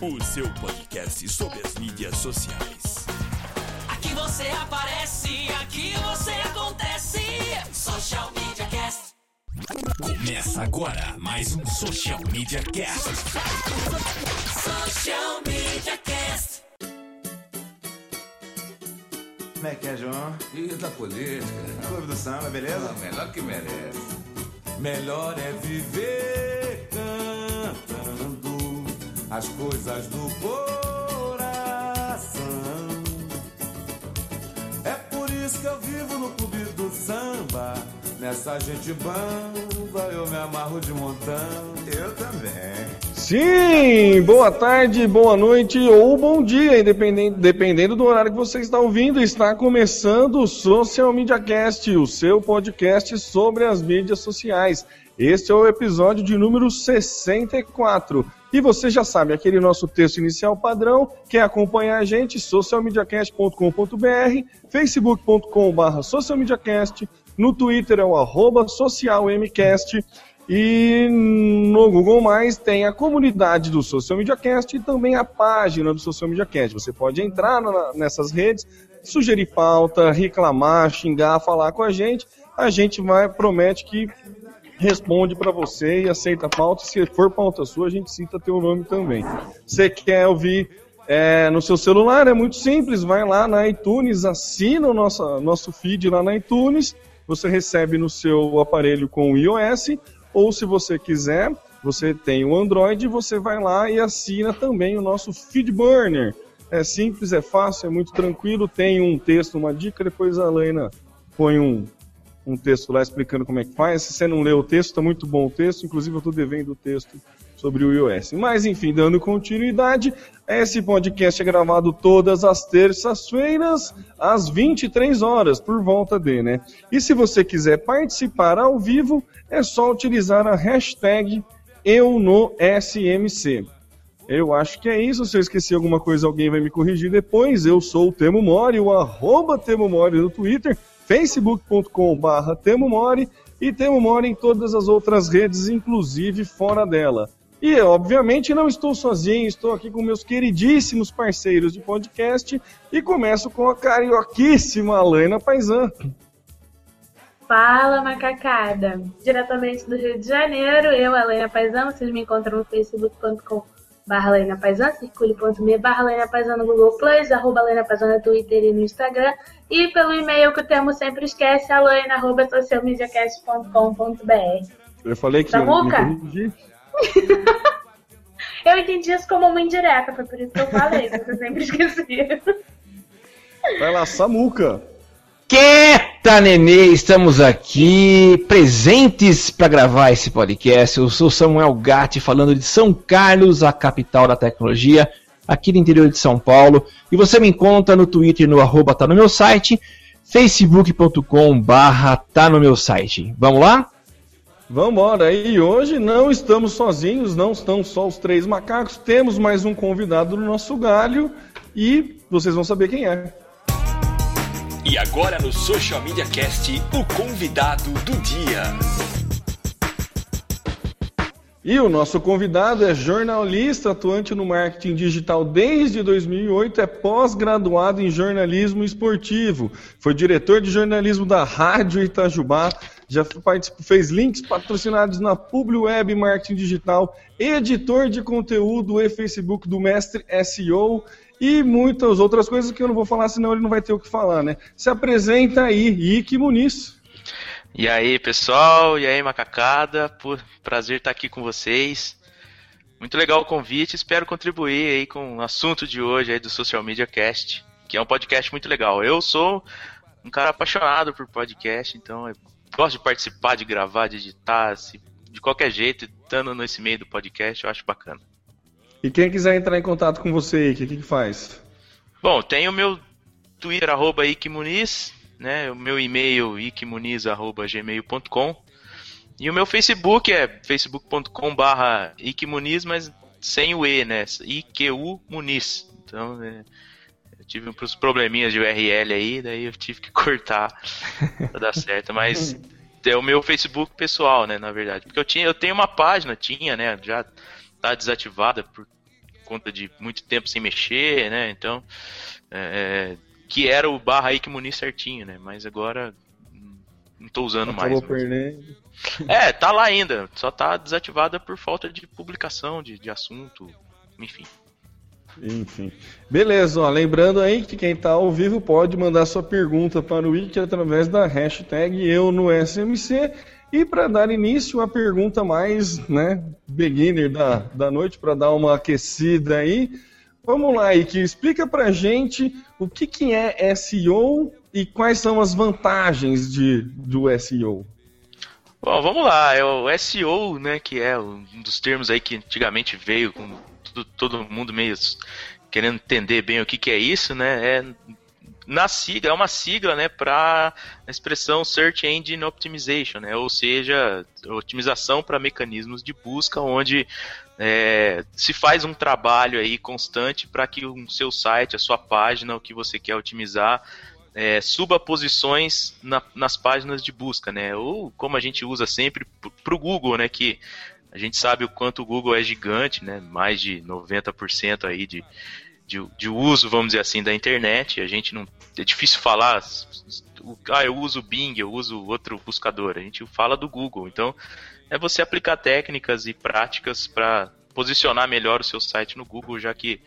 o seu podcast sobre as mídias sociais. Aqui você aparece, aqui você acontece. Social Media Cast. Começa agora mais um Social Media Cast. Social Media Cast. Como é que é, João? E da política? Clube do Samba, beleza? Ah, melhor que merece. Melhor é viver cantando as coisas do coração. É por isso que eu vivo no clube do samba. Nessa gente bamba eu me amarro de montão. Eu também. Sim, boa tarde, boa noite ou bom dia, independente, dependendo do horário que você está ouvindo. Está começando o Social Media Cast, o seu podcast sobre as mídias sociais. Este é o episódio de número 64. E você já sabe, aquele nosso texto inicial padrão, quer acompanhar a gente, socialmediacast.com.br, facebook.com.br socialmediacast, no Twitter é o arroba socialmcast, e no Google Mais tem a comunidade do Social Media Cast e também a página do Social Media Cast. Você pode entrar na- nessas redes, sugerir pauta, reclamar, xingar, falar com a gente. A gente vai, promete que responde para você e aceita a pauta. Se for pauta sua, a gente cita teu nome também. Você quer ouvir é, no seu celular? É muito simples. Vai lá na iTunes, assina o nosso, nosso feed lá na iTunes. Você recebe no seu aparelho com o iOS. Ou se você quiser, você tem o Android, você vai lá e assina também o nosso Feedburner. É simples, é fácil, é muito tranquilo. Tem um texto, uma dica, depois a Lena põe um, um texto lá explicando como é que faz. Se você não leu o texto, está muito bom o texto. Inclusive, eu estou devendo o texto sobre o iOS. Mas, enfim, dando continuidade, esse podcast é gravado todas as terças-feiras, às 23 horas, por volta de, né? E se você quiser participar ao vivo, é só utilizar a hashtag EuNoSMC. Eu acho que é isso. Se eu esqueci alguma coisa, alguém vai me corrigir depois. Eu sou o Temo Mori, o arroba Temo Mori no Twitter, facebook.com.br Temo Mori e Temo Mori em todas as outras redes, inclusive fora dela. E, obviamente, não estou sozinho, estou aqui com meus queridíssimos parceiros de podcast e começo com a carioquíssima Alaina Paisan. Fala, macacada! Diretamente do Rio de Janeiro, eu, Helena Paisano, vocês me encontram no facebook.com barra Helena Paisano, circule.me barra Helena Paisano no Google Plus, arroba Helena Paisano no Twitter e no Instagram, e pelo e-mail que o termo sempre esquece, aloena, arroba socialmediacast.com.br. Eu falei que ia me Samuca? corrigir. Eu entendi isso como uma indireta, foi por isso que eu falei, que você sempre esquecia. Vai lá, Samuca. Quieta, nenê! Estamos aqui presentes para gravar esse podcast. Eu sou Samuel Gatti, falando de São Carlos, a capital da tecnologia, aqui no interior de São Paulo. E você me encontra no Twitter, no arroba tá no meu site, facebook.com barra tá no meu site. Vamos lá? Vambora, e hoje não estamos sozinhos, não estão só os três macacos, temos mais um convidado no nosso galho e vocês vão saber quem é. E agora no Social Media Cast, o convidado do dia. E o nosso convidado é jornalista, atuante no marketing digital desde 2008, é pós-graduado em jornalismo esportivo, foi diretor de jornalismo da Rádio Itajubá, já fez links patrocinados na PubliWeb Marketing Digital, editor de conteúdo e Facebook do Mestre SEO e muitas outras coisas que eu não vou falar, senão ele não vai ter o que falar, né? Se apresenta aí, Ike Muniz. E aí, pessoal? E aí, macacada? Pô, prazer estar aqui com vocês. Muito legal o convite, espero contribuir aí com o assunto de hoje aí do Social Media Cast, que é um podcast muito legal. Eu sou um cara apaixonado por podcast, então eu gosto de participar, de gravar, de editar, de qualquer jeito, estando nesse meio do podcast, eu acho bacana. E quem quiser entrar em contato com você, o que, que faz? Bom, tem o meu Twitter, arroba Muniz, né? O meu e-mail, ickmuniz.gmail.com. E o meu Facebook é facebook.com barra Muniz, mas sem o E, né? IQU Muniz. Então, é, eu tive uns probleminhas de URL aí, daí eu tive que cortar pra dar certo. Mas é o meu Facebook pessoal, né, na verdade. Porque eu, tinha, eu tenho uma página, tinha, né? Já tá desativada por conta de muito tempo sem mexer, né? Então, é, é que era o barra aí que Muniz certinho, né? Mas agora não tô usando Acabou mais. Perdendo. É, tá lá ainda, só tá desativada por falta de publicação de, de assunto, enfim. Enfim. Beleza, ó, lembrando aí que quem está ao vivo pode mandar sua pergunta para o Wiki através da hashtag eu no SMC. E para dar início, a pergunta mais né, beginner da, da noite, para dar uma aquecida aí. Vamos lá, Ike, explica para gente o que, que é SEO e quais são as vantagens de, do SEO. Bom, vamos lá. É o SEO, né, que é um dos termos aí que antigamente veio com todo, todo mundo meio querendo entender bem o que, que é isso, né? É na sigla, é uma sigla, né, para a expressão Search Engine Optimization, né? Ou seja, otimização para mecanismos de busca, onde é, se faz um trabalho aí constante para que o seu site, a sua página, o que você quer otimizar, é, suba posições na, nas páginas de busca, né? Ou como a gente usa sempre para o Google, né? Que a gente sabe o quanto o Google é gigante, né? Mais de 90% aí de, de, de, uso, vamos dizer assim, da internet. A gente não. É difícil falar. Ah, eu uso o Bing, eu uso outro buscador. A gente fala do Google. Então, é você aplicar técnicas e práticas para posicionar melhor o seu site no Google, já que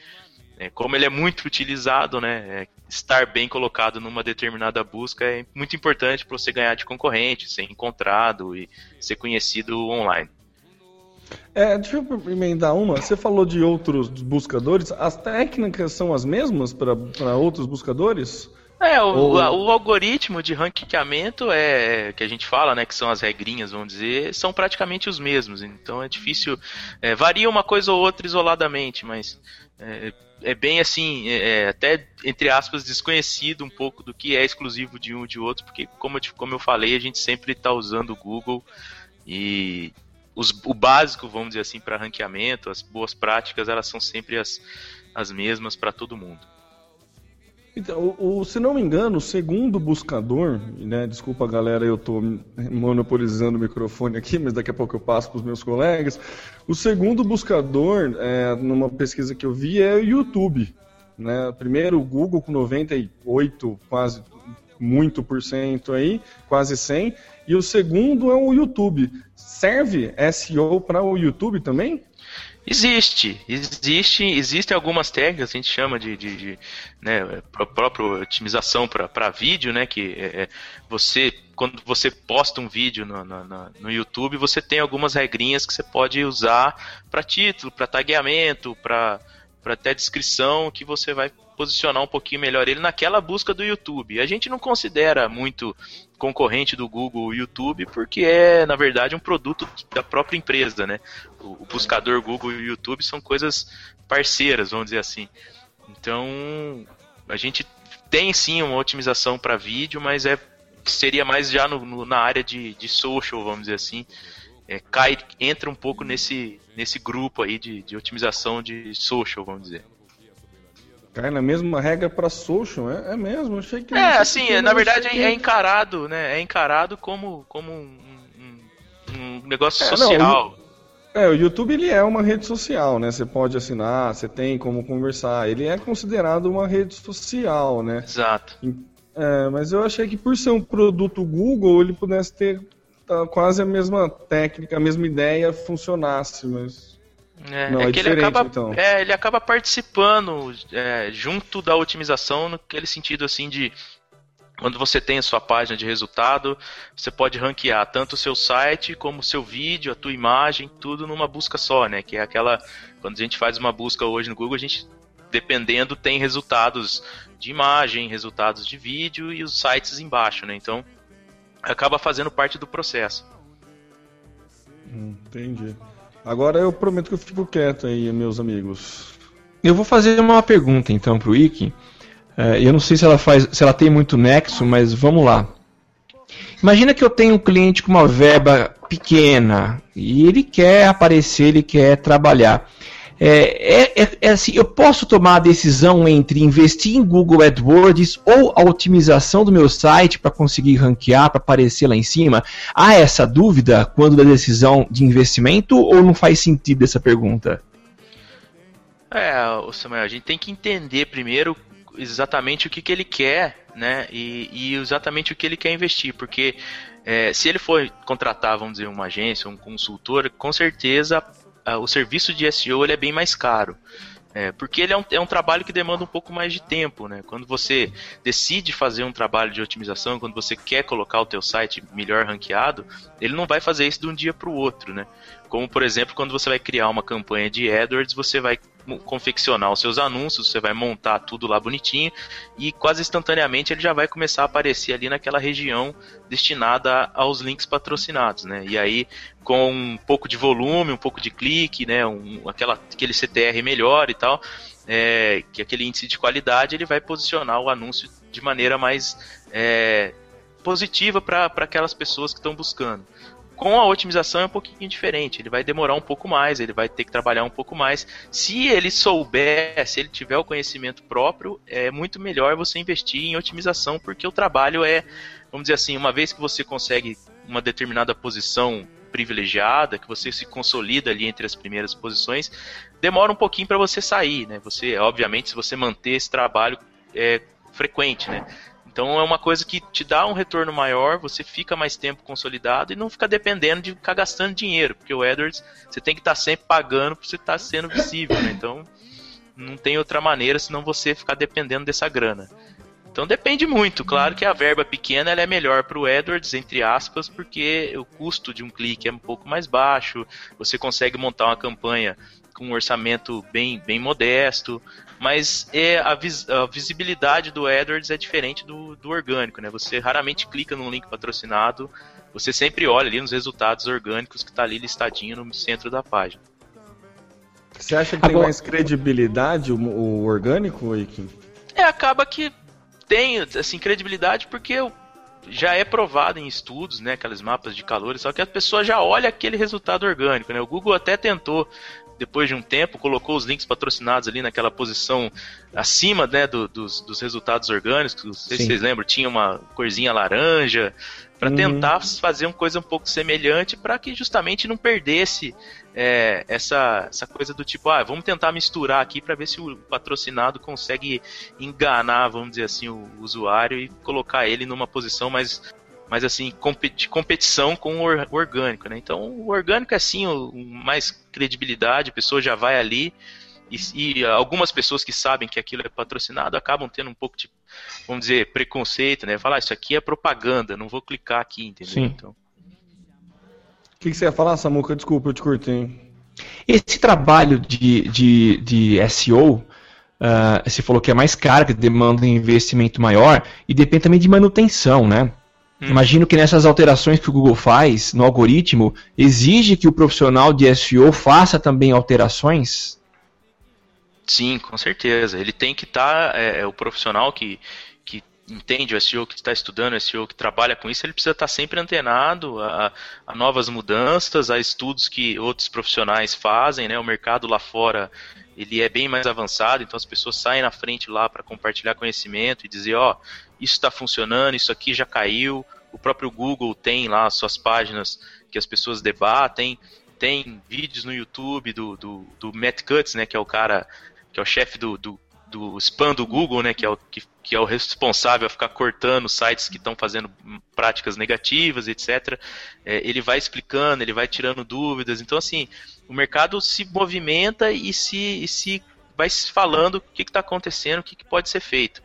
é, como ele é muito utilizado, né, é, estar bem colocado numa determinada busca é muito importante para você ganhar de concorrente, ser encontrado e ser conhecido online. É, deixa eu emendar uma. Você falou de outros buscadores. As técnicas são as mesmas para outros buscadores? É, o, Ou... o, algoritmo de ranqueamento é que a gente fala, né, que são as regrinhas, vamos dizer, são praticamente os mesmos. Então é difícil, é, varia uma coisa ou outra isoladamente, mas é, é bem assim, é, é até entre aspas desconhecido um pouco do que é exclusivo de um e de outro, porque como eu, como eu falei, a gente sempre está usando o Google e os, o básico, vamos dizer assim, para ranqueamento, as boas práticas, elas são sempre as, as mesmas para todo mundo. Então, o, se não me engano, o segundo buscador, né, desculpa galera, eu estou monopolizando o microfone aqui, mas daqui a pouco eu passo para os meus colegas. O segundo buscador, é, numa pesquisa que eu vi, é o YouTube. Né? Primeiro o Google com 98, quase muito por cento aí, quase 100. E o segundo é o YouTube. Serve SEO para o YouTube também? Existe, existe, existem algumas técnicas, a gente chama de, de, de né, própria otimização para vídeo, né, que é, é, você, quando você posta um vídeo no, no, no, YouTube, você tem algumas regrinhas que você pode usar para título, para tagueamento, para até descrição, que você vai posicionar um pouquinho melhor ele naquela busca do YouTube. A gente não considera muito concorrente do Google o YouTube porque é, na verdade, um produto da própria empresa, né? O, o buscador Google e o YouTube são coisas parceiras, vamos dizer assim. Então, a gente tem sim uma otimização para vídeo, mas é seria mais já no, no, na área de, de social, vamos dizer assim. É, cai, entra um pouco nesse, nesse grupo aí de, de otimização de social, vamos dizer. Cai na mesma regra para social, é, é mesmo? Achei que. É, assim, que na verdade é, é, encarado, né? É encarado como, como um, um, um negócio é, social. Não, é, o YouTube ele é uma rede social, né? Você pode assinar, você tem como conversar. Ele é considerado uma rede social, né? Exato. É, mas eu achei que por ser um produto Google, ele pudesse ter quase a mesma técnica, a mesma ideia funcionasse, mas é, Não, é, é que ele acaba, então. é, ele acaba participando é, junto da otimização naquele sentido assim de quando você tem a sua página de resultado, você pode ranquear tanto o seu site como o seu vídeo, a tua imagem, tudo numa busca só, né? Que é aquela quando a gente faz uma busca hoje no Google, a gente dependendo tem resultados de imagem, resultados de vídeo e os sites embaixo, né? Então acaba fazendo parte do processo. Hum, entendi. Agora eu prometo que eu fico quieto aí, meus amigos. Eu vou fazer uma pergunta então pro Iki. É, eu não sei se ela faz, se ela tem muito nexo, mas vamos lá. Imagina que eu tenho um cliente com uma verba pequena e ele quer aparecer, ele quer trabalhar. É, é, é, é, assim, eu posso tomar a decisão entre investir em Google AdWords ou a otimização do meu site para conseguir ranquear, para aparecer lá em cima? Há essa dúvida quando da decisão de investimento ou não faz sentido essa pergunta? É, Samuel, a gente tem que entender primeiro exatamente o que, que ele quer, né? E, e exatamente o que ele quer investir, porque é, se ele for contratar, vamos dizer, uma agência, um consultor, com certeza o serviço de SEO ele é bem mais caro. É, porque ele é um, é um trabalho que demanda um pouco mais de tempo, né? Quando você decide fazer um trabalho de otimização, quando você quer colocar o teu site melhor ranqueado, ele não vai fazer isso de um dia para o outro, né? Como, por exemplo, quando você vai criar uma campanha de AdWords, você vai confeccionar os seus anúncios, você vai montar tudo lá bonitinho e quase instantaneamente ele já vai começar a aparecer ali naquela região destinada aos links patrocinados, né? E aí com um pouco de volume, um pouco de clique, né? Um, aquela, aquele CTR melhor e tal, é, que aquele índice de qualidade ele vai posicionar o anúncio de maneira mais é, positiva para aquelas pessoas que estão buscando. Com a otimização é um pouquinho diferente. Ele vai demorar um pouco mais, ele vai ter que trabalhar um pouco mais. Se ele souber, se ele tiver o conhecimento próprio, é muito melhor você investir em otimização, porque o trabalho é, vamos dizer assim, uma vez que você consegue uma determinada posição privilegiada, que você se consolida ali entre as primeiras posições, demora um pouquinho para você sair, né? Você, obviamente, se você manter esse trabalho é, frequente, né? Então é uma coisa que te dá um retorno maior, você fica mais tempo consolidado e não fica dependendo de ficar gastando dinheiro, porque o AdWords você tem que estar tá sempre pagando para você estar tá sendo visível, né? Então não tem outra maneira senão você ficar dependendo dessa grana. Então depende muito. Claro que a verba pequena é melhor para o AdWords, entre aspas, porque o custo de um clique é um pouco mais baixo, você consegue montar uma campanha com um orçamento bem, bem modesto, mas é a, vis, a visibilidade do AdWords é diferente do, do orgânico, né? Você raramente clica num link patrocinado, você sempre olha ali nos resultados orgânicos que está ali listadinho no centro da página. Você acha que Agora... tem mais credibilidade o, o orgânico, Ike? É, acaba que tem assim credibilidade porque já é provado em estudos, né, aqueles mapas de calores, só que a pessoa já olha aquele resultado orgânico, né? O Google até tentou depois de um tempo, colocou os links patrocinados ali naquela posição acima né, do, dos, dos, resultados orgânicos. Não sei Sim. se vocês lembram, tinha uma corzinha laranja, para uhum. tentar fazer uma coisa um pouco semelhante para que justamente não perdesse é, essa, essa coisa do tipo, ah, vamos tentar misturar aqui para ver se o patrocinado consegue enganar, vamos dizer assim, o usuário e colocar ele numa posição mais mas assim, de competição com o orgânico, né? Então, o orgânico é sim o, mais credibilidade, a pessoa já vai ali e, e, algumas pessoas que sabem que aquilo é patrocinado acabam tendo um pouco de, vamos dizer, preconceito, né? Falar, ah, isso aqui é propaganda, não vou clicar aqui, entendeu? Sim. Então... O que, que, você ia falar, Samuca? Desculpa, eu te cortei. Esse trabalho de, de, de SEO, uh, ah, você falou que é mais caro, que demanda um investimento maior, e depende também de manutenção, né? Hum. Imagino que nessas alterações que o Google faz no algoritmo, exige que o profissional de SEO faça também alterações? Sim, com certeza. Ele tem que estar, tá, é, é, o profissional que, que entende o SEO, que está estudando o SEO, que trabalha com isso, ele precisa estar tá sempre antenado a, a, novas mudanças, a estudos que outros profissionais fazem, né? O mercado lá fora ele é bem mais avançado, então as pessoas saem na frente lá para compartilhar conhecimento e dizer, ó, oh, isso está funcionando, isso aqui já caiu. O próprio Google tem lá suas páginas que as pessoas debatem. Tem vídeos no YouTube do, do, do Matt Cutts, né, que é o cara, que é o chefe do, do, do spam do Google, né, que é o, que, que é o responsável a ficar cortando sites que estão fazendo práticas negativas, etc. É, ele vai explicando, ele vai tirando dúvidas. Então, assim, o mercado se movimenta e se, e se vai falando o que está acontecendo, o que, que pode ser feito.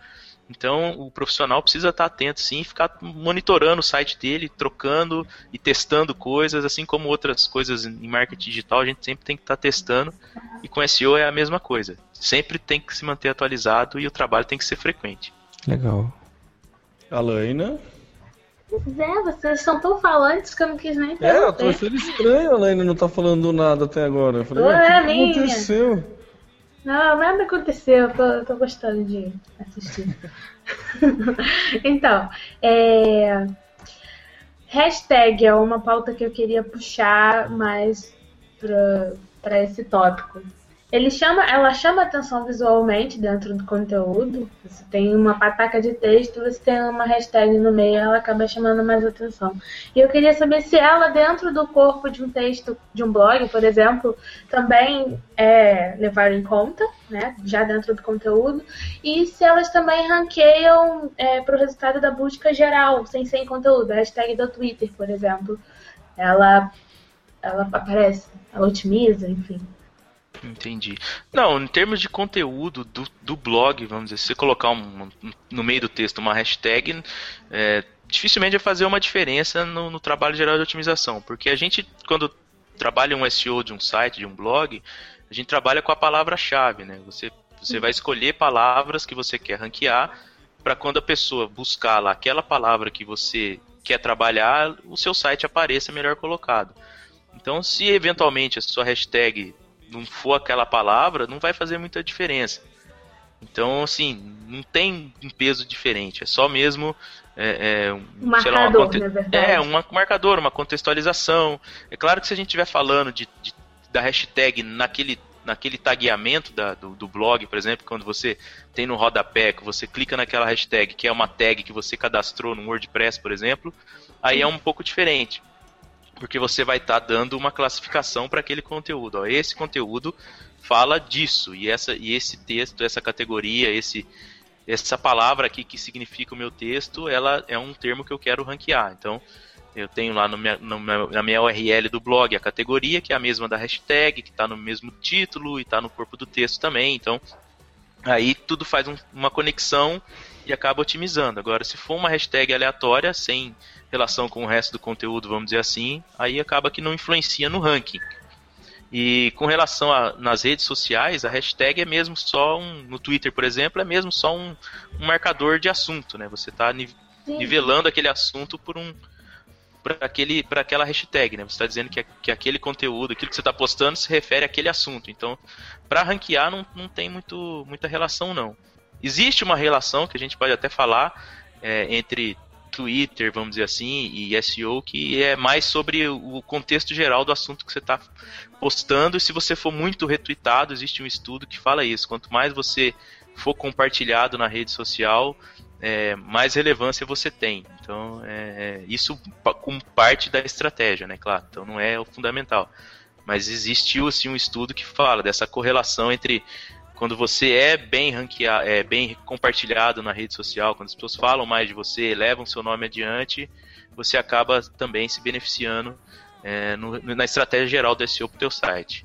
Então o profissional precisa estar atento sim, ficar monitorando o site dele, trocando e testando coisas, assim como outras coisas em marketing digital, a gente sempre tem que estar testando. E com SEO é a mesma coisa. Sempre tem que se manter atualizado e o trabalho tem que ser frequente. Legal. Alaina? Pois é, vocês são tão falantes que eu não quis nem É, eu tô achando estranho a Elaine não tá falando nada até agora. Eu falei, Ué, "Ah, o que minha." que aconteceu? Não, nada aconteceu, eu tô, tô gostando de assistir. então, é... hashtag é uma pauta que eu queria puxar mais pra esse tópico. Ele chama, ela chama atenção visualmente dentro do conteúdo. Você tem uma pataca de texto, você tem uma hashtag no meio, ela acaba chamando mais atenção. E eu queria saber se ela, dentro do corpo de um texto, de um blog, por exemplo, também é levar em conta, né, já dentro do conteúdo, e se elas também ranqueiam para o resultado da busca geral, sem ser em conteúdo, a hashtag do Twitter, por exemplo. Ela, ela aparece, ela otimiza, enfim. Entendi. Não, em termos de conteúdo do, do blog, vamos dizer, se você colocar um- um- no meio do texto uma hashtag, é, dificilmente vai fazer uma diferença no, no trabalho geral de otimização. Porque a gente, quando trabalha um SEO de um site, de um blog, a gente trabalha com a palavra-chave, né? Você, você vai escolher palavras que você quer ranquear para quando a pessoa buscar lá aquela palavra que você quer trabalhar, o seu site apareça melhor colocado. Então, se eventualmente a sua hashtag não for aquela palavra, não vai fazer muita diferença. Então, assim, não tem um peso diferente. É só mesmo. É, é, um, sei lá, uma marcador. É, um marcador, uma contextualização. É claro que se a gente estiver falando de, de- da hashtag naquele, naquele tagueamento da- do, do blog, por exemplo, quando você tem no rodapé, que você clica naquela hashtag, que é uma tag que você cadastrou no WordPress, por exemplo, aí é um pouco diferente porque você vai estar dando uma classificação para aquele conteúdo. Ó, esse conteúdo fala disso e essa e esse texto, essa categoria, esse essa palavra aqui que significa o meu texto, ela é um termo que eu quero ranquear. Então eu tenho lá no minha, no na minha URL do blog a categoria que é a mesma da hashtag, que está no mesmo título e está no corpo do texto também. Então aí tudo faz um- uma conexão e acaba otimizando. Agora, se for uma hashtag aleatória, sem relação com o resto do conteúdo, vamos dizer assim, aí acaba que não influencia no ranking. E com relação a nas redes sociais, a hashtag é mesmo só um. No Twitter, por exemplo, é mesmo só um, um marcador de assunto, né? Você está nivelando aquele assunto por um. Para aquela hashtag, né? Você está dizendo que, que aquele conteúdo, aquilo que você está postando, se refere àquele assunto. Então, para ranquear, não, não tem muito, muita relação, não. Existe uma relação que a gente pode até falar é, entre Twitter, vamos dizer assim, e SEO, que é mais sobre o contexto geral do assunto que você está postando. E se você for muito retweetado, existe um estudo que fala isso. Quanto mais você for compartilhado na rede social, é, mais relevância você tem. Então, é, é, isso como parte da estratégia, né? Claro. Então, não é o fundamental. Mas existiu assim um estudo que fala dessa correlação entre quando você é bem ranqueado, é bem compartilhado na rede social, quando as pessoas falam mais de você, levam seu nome adiante, você acaba também se beneficiando é, no- na estratégia geral do SEO para o teu site.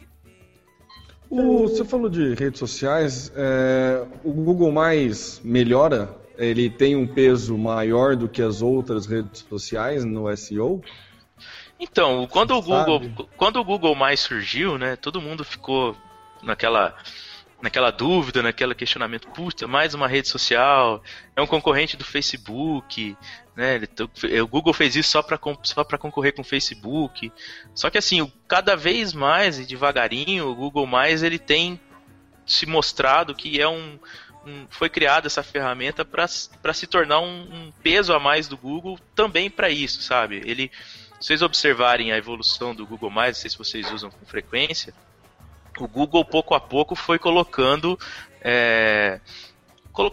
O- você falou de redes sociais, é, o Google Mais melhora? Ele tem um peso maior do que as outras redes sociais no SEO? Então, quando o Google, sabe? quando o Google mais surgiu, né, todo mundo ficou naquela naquela dúvida, naquele questionamento, puta, mais uma rede social, é um concorrente do Facebook, né? O Google fez isso só para só concorrer com o Facebook. Só que assim, cada vez mais e devagarinho, o Google mais ele tem se mostrado que é um, um- foi criada essa ferramenta para se tornar um, um peso a mais do Google também para isso, sabe? Ele se vocês observarem a evolução do Google+, não sei se vocês usam com frequência, o Google pouco a pouco foi colocando é,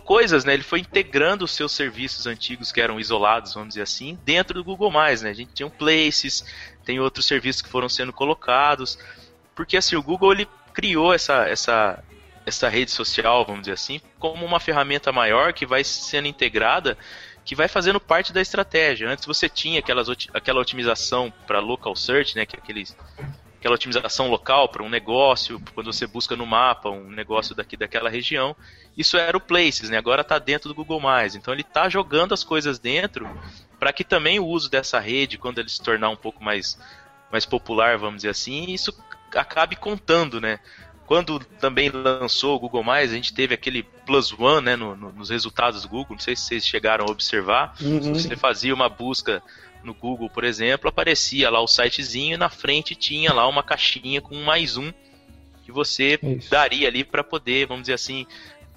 coisas, né? Ele foi integrando os seus serviços antigos que eram isolados, vamos dizer assim, dentro do Google+. Né? A gente tinha o Places, tem outros serviços que foram sendo colocados, porque assim o Google ele criou essa essa essa rede social, vamos dizer assim, como uma ferramenta maior que vai sendo integrada que vai fazendo parte da estratégia. Antes você tinha aquelas, aquela otimização para local search, né, que é aquela otimização local para um negócio, quando você busca no mapa um negócio daqui daquela região. Isso era o Places, né? Agora está dentro do Google+. Então ele está jogando as coisas dentro para que também o uso dessa rede, quando ele se tornar um pouco mais, mais popular, vamos dizer assim, isso acabe contando, né? quando também lançou o Google Mais, a gente teve aquele plus one, né, no, no, nos resultados do Google. Não sei se vocês chegaram a observar. Uhum. Se você fazia uma busca no Google, por exemplo, aparecia lá o sitezinho e na frente tinha lá uma caixinha com mais um que você Isso. daria ali para poder, vamos dizer assim,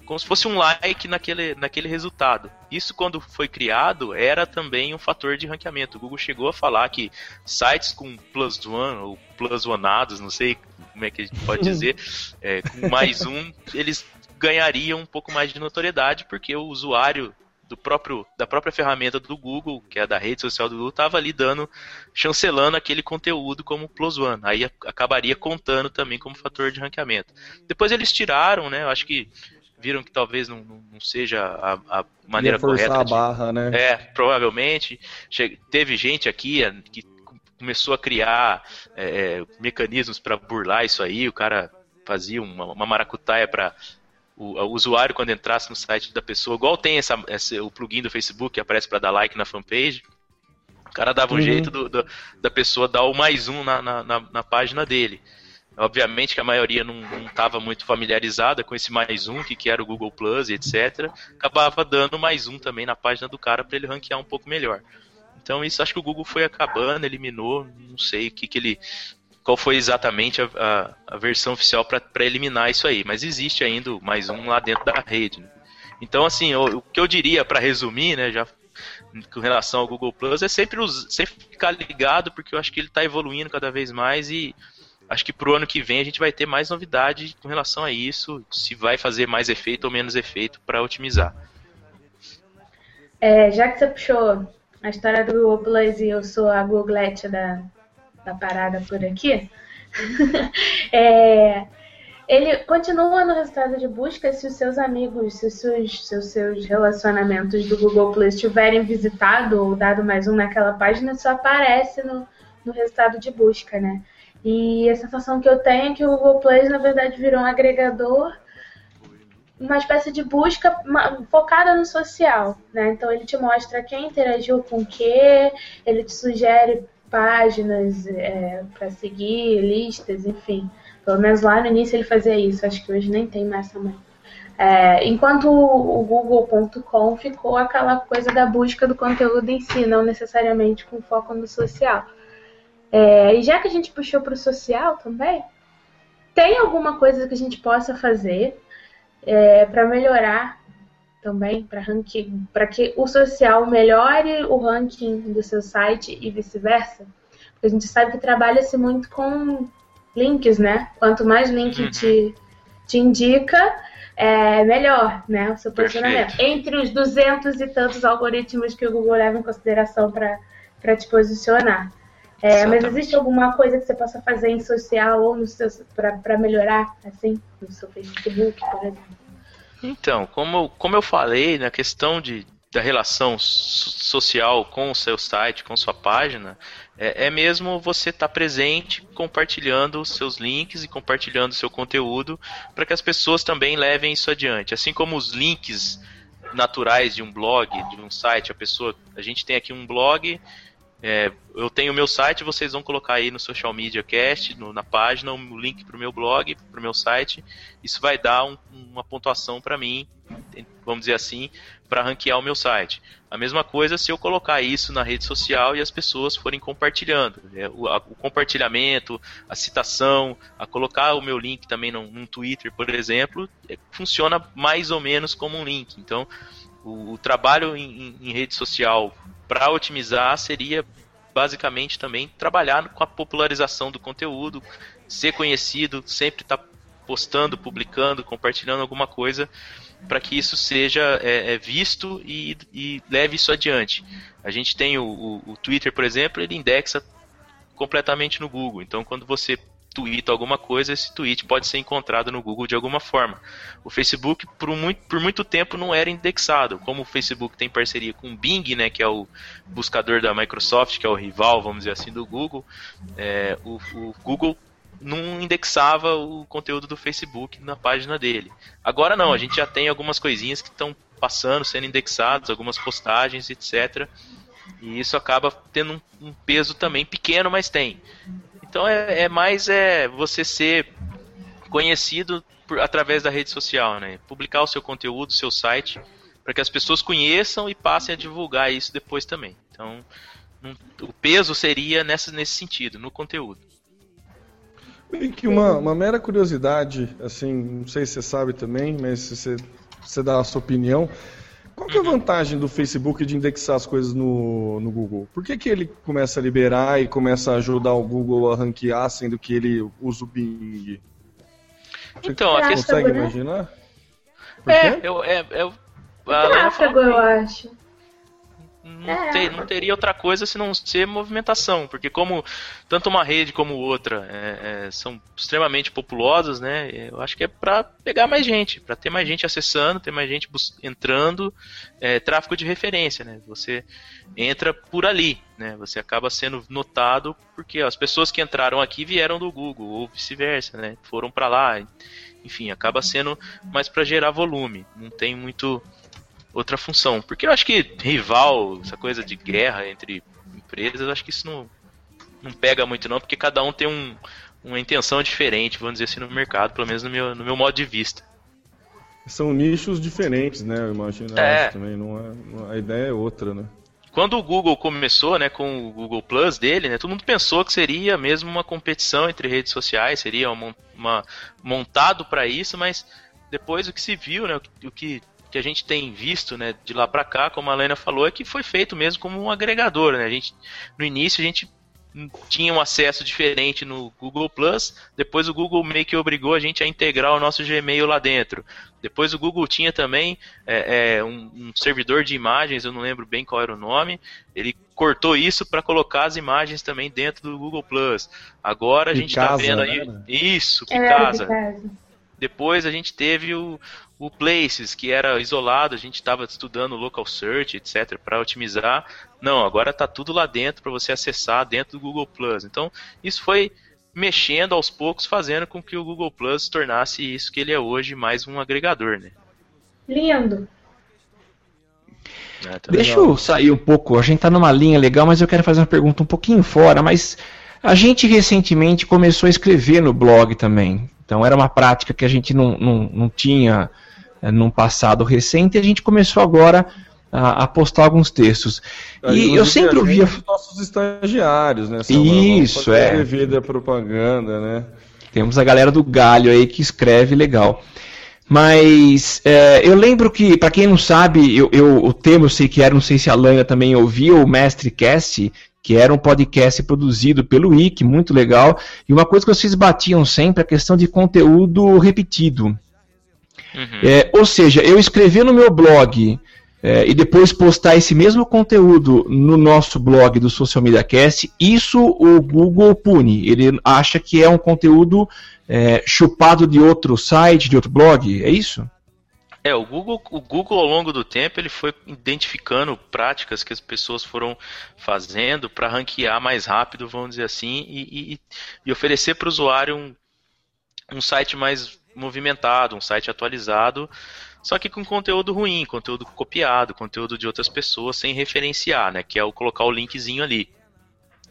como se fosse um like naquele, naquele resultado. Isso, quando foi criado, era também um fator de ranqueamento. O Google chegou a falar que sites com plus one ou plus oneados, não sei como é que a gente pode dizer, é, com mais um, eles ganhariam um pouco mais de notoriedade, porque o usuário do próprio, da própria ferramenta do Google, que é da rede social do Google, estava ali dando, chancelando aquele conteúdo como plus one. Aí a- acabaria contando também como fator de ranqueamento. Depois eles tiraram, né? Eu acho que viram que talvez não, não- seja a, a maneira Ia forçar correta a de, barra, né? é, provavelmente. Che- Teve gente aqui que começou a criar eh, mecanismos para burlar isso aí. O cara fazia uma, uma maracutaia para o, o usuário, quando entrasse no site da pessoa, igual tem essa, esse- o plugin do Facebook que aparece para dar like na fanpage. O cara dava um Uhum. jeito do- do- da pessoa dar o mais um na, na, na- na página dele. Obviamente que a maioria não estava muito familiarizada com esse mais um, que, que era o Google Plus e etc. Acabava dando mais um também na página do cara para ele ranquear um pouco melhor. Então isso acho que o Google foi acabando, eliminou, não sei o que, que ele. Qual foi exatamente a, a- a versão oficial para eliminar isso aí, mas existe ainda o mais um lá dentro da rede. né? Então, assim, o, o que eu diria para resumir, né, já com relação ao Google Plus, é sempre, us- sempre ficar ligado, porque eu acho que ele está evoluindo cada vez mais e acho que pro ano que vem a gente vai ter mais novidade com relação a isso, se vai fazer mais efeito ou menos efeito para otimizar. É, já que você puxou a história do Google Plus e eu sou a Googlete da, da parada por aqui, é, ele continua no resultado de busca se os seus amigos, se os seus, se os seus relacionamentos do Google Plus tiverem visitado ou dado mais um naquela página, isso aparece no, no resultado de busca, né? E a sensação que eu tenho é que o Google Plus, na verdade, virou um agregador uma espécie de busca focada no social, né? Então ele te mostra quem interagiu com o quê, ele te sugere páginas para seguir, listas, enfim. Pelo menos lá no início ele fazia isso, acho que hoje nem tem mais também. É, enquanto o, o Google.com ficou aquela coisa da busca do conteúdo em si, não necessariamente com foco no social. É, e já que a gente puxou para o social também, tem alguma coisa que a gente possa fazer é, para melhorar também, para que o social melhore o ranking do seu site e vice-versa? Porque a gente sabe que trabalha-se muito com links, né? Quanto mais link Uhum. te, te indica, é melhor, né? O seu posicionamento. Perfeito. Entre os 200 e tantos algoritmos que o Google leva em consideração para te posicionar. É, mas existe alguma coisa que você possa fazer em social ou no para melhorar, assim, no seu Facebook, por exemplo? Então, como, como eu falei, na questão de, da relação so- social com o seu site, com sua página, é, é mesmo você estar presente, compartilhando os seus links e compartilhando o seu conteúdo, para que as pessoas também levem isso adiante. Assim como os links naturais de um blog, de um site, a pessoa, a gente tem aqui um blog, é, eu tenho o meu site, vocês vão colocar aí no Social Media Cast, no- na página, o link para o meu blog, para o meu site. Isso vai dar um- uma pontuação para mim, vamos dizer assim, para ranquear o meu site. A mesma coisa se eu colocar isso na rede social e as pessoas forem compartilhando. É, o, a- o compartilhamento, a citação, a colocar o meu link também num Twitter, por exemplo, é, funciona mais ou menos como um link. Então, o, o trabalho em, em- em rede social para otimizar seria basicamente também trabalhar com a popularização do conteúdo, ser conhecido, sempre estar postando, publicando, compartilhando alguma coisa para que isso seja é, é, visto e, e leve isso adiante. A gente tem o, o- o Twitter, por exemplo, ele indexa completamente no Google. Então, quando você tweeta alguma coisa, esse tweet pode ser encontrado no Google de alguma forma. O Facebook, por muito, por muito tempo, não era indexado. Como o Facebook tem parceria com o Bing, né, que é o buscador da Microsoft, que é o rival, vamos dizer assim, do Google, é, o, o Google não indexava o conteúdo do Facebook na página dele. Agora não, a gente já tem algumas coisinhas que estão passando, sendo indexadas, algumas postagens, etc. E isso acaba tendo um, um peso também pequeno, mas tem. Então é, é mais é você ser conhecido por, através da rede social, né? Publicar o seu conteúdo, o seu site, para que as pessoas conheçam e passem a divulgar isso depois também. Então, o peso seria nessa, nesse sentido, no conteúdo. Bem que uma, uma mera curiosidade, assim, não sei se você sabe também, mas se você, você dá a sua opinião. Qual que é a Uhum. vantagem do Facebook de indexar as coisas no, no Google? Por que, que ele começa a liberar e começa a ajudar o Google a ranquear, sendo que ele usa o Bing? Você Então, a questão. consegue né? imaginar? Por É, quê? eu, é, eu, Tráfego, eu acho. Não, É. te- não teria outra coisa senão ser movimentação, porque como tanto uma rede como outra é, é, são extremamente populosas, né? Eu acho que é para pegar mais gente, para ter mais gente acessando, ter mais gente entrando, é, tráfego de referência, né? Você entra por ali, né? Você acaba sendo notado porque ó, as pessoas que entraram aqui vieram do Google ou vice-versa, né? Foram para lá, enfim, acaba sendo mais para gerar volume. Não tem muito outra função. Porque eu acho que rival, essa coisa de guerra entre empresas, eu acho que isso não, não pega muito não, porque cada um tem um, uma intenção diferente, vamos dizer assim, no mercado, pelo menos no meu, no meu modo de vista. São nichos diferentes, né? Eu imagino É. também. Não é, não- a ideia é outra, né? Quando o Google começou, né, com o Google Plus dele, né, todo mundo pensou que seria mesmo uma competição entre redes sociais, seria uma, uma- montado para isso, mas depois o que se viu, né, o que, o que, que a gente tem visto, né, de lá para cá, como a Lena falou, é que foi feito mesmo como um agregador, né? A gente, no início a gente tinha um acesso diferente no Google Plus, depois o Google meio que obrigou a gente a integrar o nosso Gmail lá dentro. Depois o Google tinha também é, é, um, um servidor de imagens, eu não lembro bem qual era o nome, ele cortou isso para colocar as imagens também dentro do Google Plus. Agora a gente está Picasa, vendo aí né? isso, que É, casa. Depois a gente teve o, o Places, que era isolado, a gente estava estudando local search, etc, para otimizar. Não, agora está tudo lá dentro para você acessar dentro do Google Plus. Então, isso foi mexendo aos poucos, fazendo com que o Google Plus se tornasse isso que ele é hoje, mais um agregador, né? Lindo. É, tá Deixa legal. eu sair um pouco, a gente tá numa linha legal, mas eu quero fazer uma pergunta um pouquinho fora, mas a gente recentemente começou a escrever no blog também. Então era uma prática que a gente não, não, não tinha eh, num passado recente e a gente começou agora a, a postar alguns textos. E eu sempre ouvia. os nossos estagiários, né? Samuel? Isso, é. escrever da propaganda, né? Temos a galera do Galho aí que escreve legal. Mas é, eu lembro que, para quem não sabe, eu, eu- o tema eu sei que era, não sei se a Lana também ouvia, o Mestrecast, que era um podcast produzido pelo Wiki, muito legal. E uma coisa que vocês batiam sempre é a questão de conteúdo repetido. Uhum. É, ou seja, eu escrever no meu blog é, e depois postar esse mesmo conteúdo no nosso blog do Social Media Cast, isso o Google pune. Ele acha que é um conteúdo é, chupado de outro site, de outro blog, é isso? É, o Google, o Google ao longo do tempo ele foi identificando práticas que as pessoas foram fazendo para ranquear mais rápido, vamos dizer assim, e, e- e oferecer para o usuário um, um site mais movimentado, um site atualizado, só que com conteúdo ruim, conteúdo copiado, conteúdo de outras pessoas sem referenciar, né? Que é o colocar o linkzinho ali.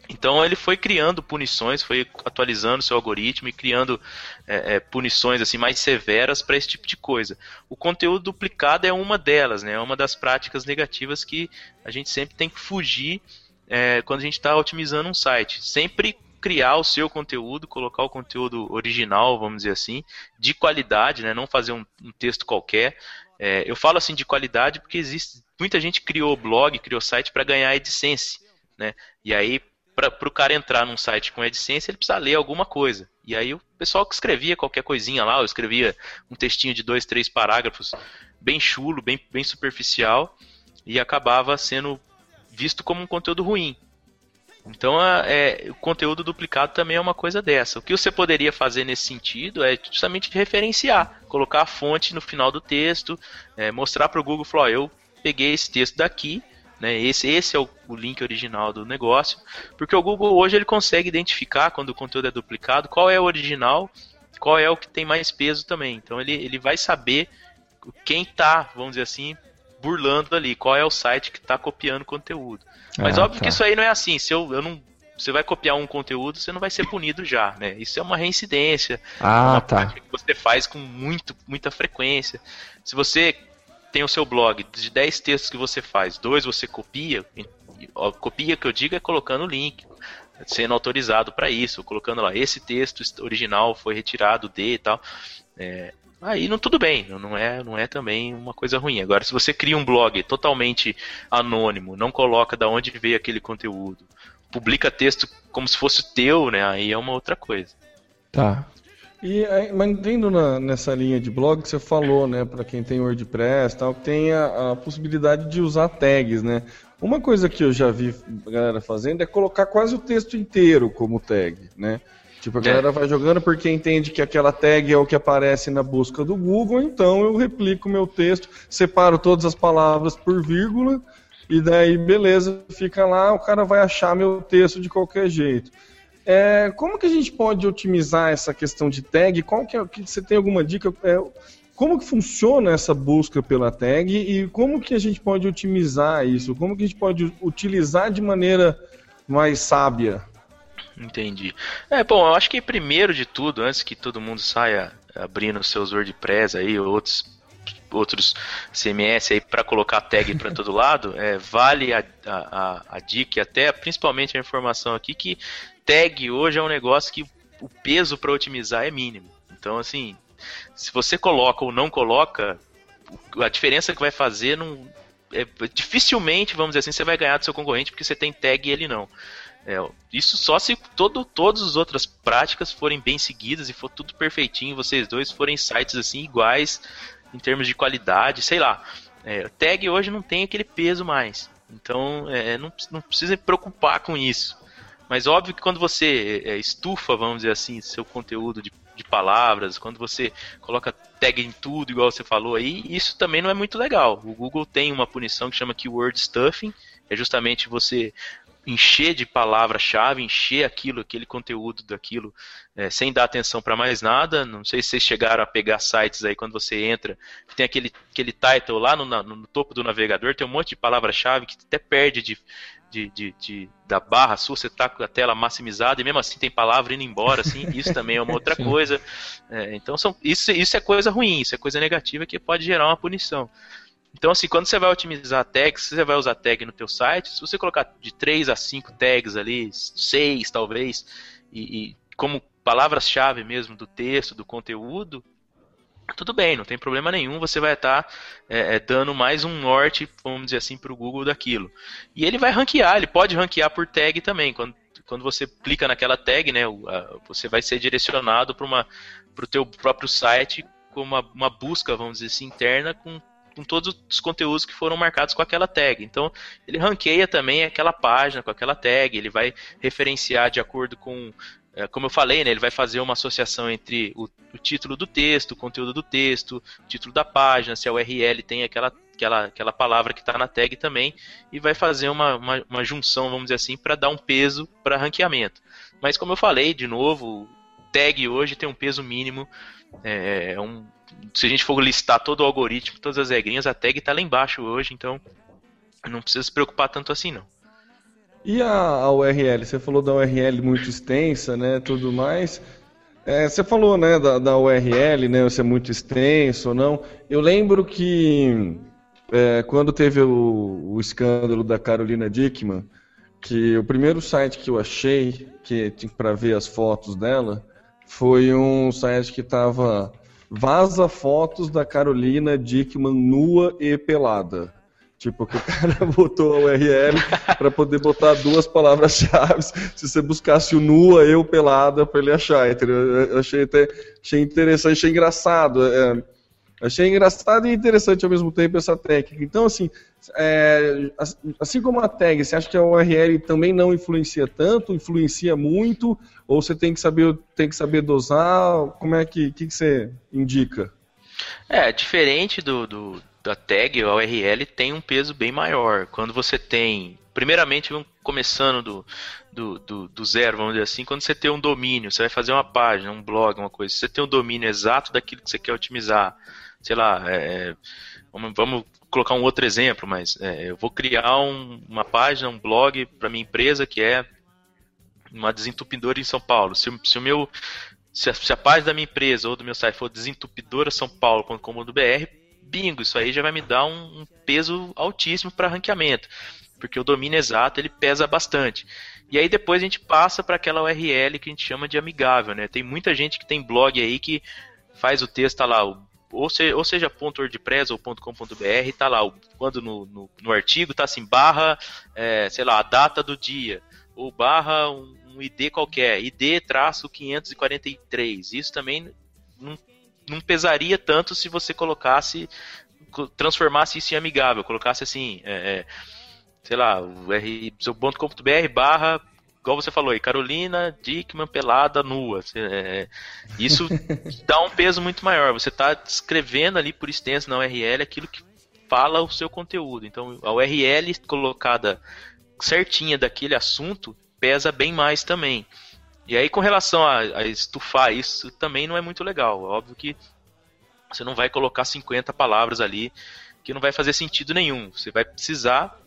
Então ele foi criando punições, foi atualizando seu algoritmo e criando é, é, punições assim mais severas para esse tipo de coisa. O conteúdo duplicado é uma delas, né? É uma das práticas negativas que a gente sempre tem que fugir é, quando a gente está otimizando um site. Sempre criar o seu conteúdo, colocar o conteúdo original, vamos dizer assim, de qualidade, né? Não fazer um, um texto qualquer. É, eu falo assim de qualidade porque existe muita gente criou blog, criou site para ganhar AdSense, né? E aí para o cara entrar num site com AdSense, ele precisa ler alguma coisa. E aí o pessoal que escrevia qualquer coisinha lá, eu escrevia um textinho de dois, três parágrafos, bem chulo, bem, bem superficial, e acabava sendo visto como um conteúdo ruim. Então, é, o conteúdo duplicado também é uma coisa dessa. O que você poderia fazer nesse sentido é justamente referenciar, colocar a fonte no final do texto, é, mostrar para o Google, falar, ó, eu peguei esse texto daqui, né, esse, esse é o, o link original do negócio, porque o Google hoje ele consegue identificar quando o conteúdo é duplicado, qual é o original, qual é o que tem mais peso também. Então ele, ele vai saber quem está, vamos dizer assim, burlando ali, qual é o site que está copiando conteúdo. Mas Ah, óbvio tá. que isso aí não é assim. Se eu, eu não você vai copiar um conteúdo, você não vai ser punido já, né? Isso é uma reincidência, Ah, uma tá. que você faz com muito, muita frequência. Se você tem o seu blog, de 10 textos que você faz, dois você copia, copia que eu digo é colocando o link, sendo autorizado para isso, colocando lá, esse texto original foi retirado de e tal. É, aí não tudo bem, não é, não é também uma coisa ruim. Agora, se você cria um blog totalmente anônimo, não coloca da onde veio aquele conteúdo, publica texto como se fosse teu, né? Aí é uma outra coisa. Tá. E aí, mantendo na- nessa linha de blog que você falou, né, para quem tem WordPress, tal, que tem a, a possibilidade de usar tags, né? Uma coisa que eu já vi a galera fazendo é colocar quase o texto inteiro como tag, né? Tipo, a É. galera vai jogando porque entende que aquela tag é o que aparece na busca do Google, então eu replico o meu texto, separo todas as palavras por vírgula, e daí, beleza, fica lá, o cara vai achar meu texto de qualquer jeito. É, como que a gente pode otimizar essa questão de tag? Qual que é, que você tem alguma dica? É, como que funciona essa busca pela tag e como que a gente pode otimizar isso? Como que a gente pode utilizar de maneira mais sábia? Entendi. É, bom, eu acho que primeiro de tudo, antes que todo mundo saia abrindo seus WordPress aí, ou outros outros CMS aí para colocar tag para todo lado, é, vale a, a, a- a dica e até principalmente a informação aqui que tag hoje é um negócio que o peso para otimizar é mínimo. Então, assim, se você coloca ou não coloca, a diferença que vai fazer não é, dificilmente, vamos dizer assim, você vai ganhar do seu concorrente porque você tem tag e ele não. É, isso só se todo, todas as outras práticas forem bem seguidas e for tudo perfeitinho, vocês dois forem sites assim iguais em termos de qualidade, sei lá. É, tag hoje não tem aquele peso mais. Então é, não, não precisa preocupar com isso. Mas óbvio que quando você é, estufa, vamos dizer assim, seu conteúdo de, de palavras, quando você coloca tag em tudo, igual você falou aí, isso também não é muito legal. O Google tem uma punição que chama keyword stuffing, é justamente você encher de palavra-chave, encher aquilo, aquele conteúdo daquilo, é, sem dar atenção para mais nada. Não sei se vocês chegaram a pegar sites aí quando você entra, que tem aquele, aquele title lá no, na- no topo do navegador, tem um monte de palavra-chave que até perde de, de, de- de- da barra sua, você tá com a tela maximizada e mesmo assim tem palavra indo embora, assim, isso também é uma outra coisa. É, então são, isso, isso é coisa ruim, isso é coisa negativa que pode gerar uma punição. Então, assim, quando você vai otimizar tags, você vai usar tag no teu site, se você colocar de 3 a 5 tags ali, 6 talvez, e, e como palavras-chave mesmo do texto, do conteúdo, tudo bem, não tem problema nenhum, você vai estar é, é, dando mais um norte, vamos dizer assim, para o Google daquilo. E ele vai ranquear, ele pode ranquear por tag também. Quando, quando você clica naquela tag, né, você vai ser direcionado para o teu próprio site com uma, uma busca, vamos dizer assim, interna com, com todos os conteúdos que foram marcados com aquela tag. Então, ele ranqueia também aquela página com aquela tag, ele vai referenciar de acordo com é, como eu falei, né, ele vai fazer uma associação entre o, o título do texto, o conteúdo do texto, o título da página, se a URL tem aquela, aquela, aquela palavra que está na tag também, e vai fazer uma, uma, uma junção, vamos dizer assim, para dar um peso para ranqueamento. Mas como eu falei, de novo, tag hoje tem um peso mínimo. é, é um, se a gente for listar todo o algoritmo, todas as regrinhas, a tag está lá embaixo hoje, então não precisa se preocupar tanto assim não. E a, a URL? Você falou da URL muito extensa, né? Tudo mais. É, você falou, né, da, da URL, né? Se é muito extenso ou não. Eu lembro que é, quando teve o, o escândalo da Carolina Dickman, que o primeiro site que eu achei que para ver as fotos dela foi um site que tava vaza fotos da Carolina Dickman nua e pelada. Tipo, que o cara botou a URL para poder botar duas palavras-chave. Se você buscasse o nua, eu pelada, para ele achar. Entendeu? Eu achei até achei interessante, achei engraçado. é, achei engraçado e interessante ao mesmo tempo essa técnica. Então, assim, é, as- assim como a tag, você acha que a URL também não influencia tanto, influencia muito, ou você tem que saber, tem que saber dosar? Como é que, que, que você indica? É, diferente do, do- da tag, a URL tem um peso bem maior. Quando você tem. Primeiramente, começando do, do, do, do zero, vamos dizer assim, quando você tem um domínio, você vai fazer uma página, um blog, uma coisa, você tem um domínio exato daquilo que você quer otimizar. Sei lá, é, vamos, vamos colocar um outro exemplo, mas é, eu vou criar um- uma página, um blog para minha empresa que é uma desentupidora em São Paulo. Se, se o meu se a, se a, página da minha empresa ou do meu site for desentupidorasaopaulo.com.br, bingo, isso aí já vai me dar um, um peso altíssimo para ranqueamento, porque o domínio exato ele pesa bastante. E aí depois a gente passa para aquela URL que a gente chama de amigável, né? Tem muita gente que tem blog aí que faz o texto tá lá, ou, se, ou seja .wordpress ou .com.br, tá lá, quando no, no, no, artigo tá assim, barra, é, sei lá, a data do dia, ou barra um, um ID qualquer, ID traço 543. Isso também não, não pesaria tanto se você colocasse, transformasse isso em amigável, colocasse assim, é, é, sei lá, o r.com.br barra igual você falou aí, Carolina Dickman pelada nua. É, isso dá um peso muito maior. Você está escrevendo ali por extenso na URL aquilo que fala o seu conteúdo. Então, a URL colocada certinha daquele assunto pesa bem mais também. E aí, com relação a, a estufar isso, também não é muito legal. Óbvio que você não vai colocar 50 palavras ali que não vai fazer sentido nenhum. Você vai precisar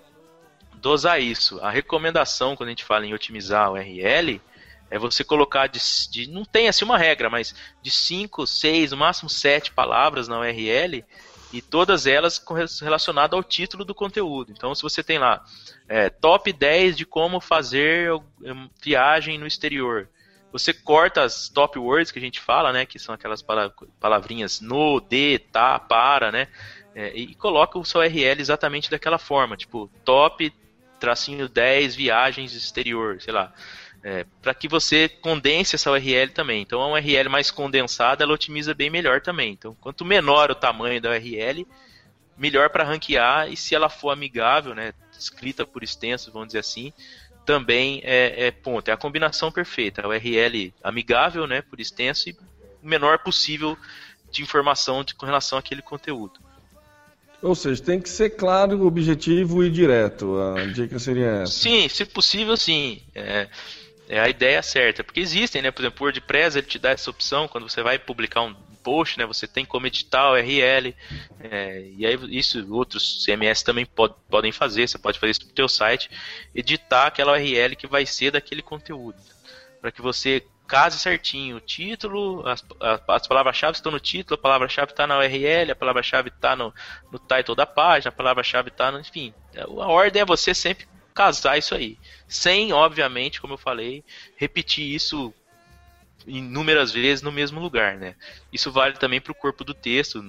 dosar isso. A recomendação, quando a gente fala em otimizar o URL, é você colocar de, de não tem assim uma regra, mas de 5, 6, no máximo 7 palavras na URL e todas elas relacionadas ao título do conteúdo. Então, se você tem lá é, top 10 de como fazer viagem no exterior, você corta as top words que a gente fala, né, que são aquelas palavrinhas no, de, tá, para, né, é, e coloca o seu URL exatamente daquela forma, tipo top tracinho 10 viagens exterior, sei lá. É, para que você condense essa URL também. Então, a URL mais condensada, ela otimiza bem melhor também. Então, quanto menor o tamanho da URL, melhor para ranquear. E se ela for amigável, né, escrita por extenso, vamos dizer assim, também é, é ponto. É a combinação perfeita. A URL amigável, né, por extenso, e o menor possível de informação de, com relação àquele conteúdo. Ou seja, tem que ser claro, objetivo e direto. A dica seria essa. Sim, se possível, sim. É, é a ideia certa. Porque existem, né? Por exemplo, o WordPress ele te dá essa opção quando você vai publicar um post, né? Você tem como editar o URL. É, e aí isso outros CMS também pod, podem fazer. Você pode fazer isso no teu site, editar aquela URL que vai ser daquele conteúdo, para que você case certinho o título, as, as palavras-chave estão no título, a palavra-chave está na URL, a palavra-chave está no, no title da página, a palavra-chave está no. Enfim, a ordem é você sempre casar isso aí. Sem, obviamente, como eu falei, repetir isso inúmeras vezes no mesmo lugar, né? Isso vale também para o corpo do texto.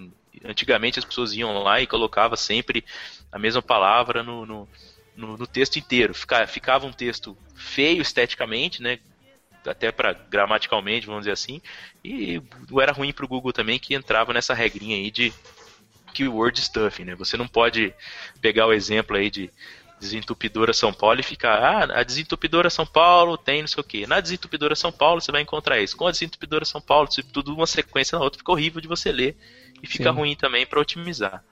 Antigamente as pessoas iam lá e colocavam sempre a mesma palavra no, no, no, no texto inteiro. Ficava, ficava um texto feio esteticamente, né? Até para gramaticalmente, vamos dizer assim. E era ruim para o Google também que entrava nessa regrinha aí de keyword stuffing, né? Você não pode pegar o exemplo aí de desentupidora São Paulo e ficar, ah, a desentupidora São Paulo tem não sei o que. Na desentupidora São Paulo você vai encontrar isso. Com a desentupidora São Paulo, tudo uma sequência na outra, fica horrível de você ler e fica Sim. ruim também para otimizar.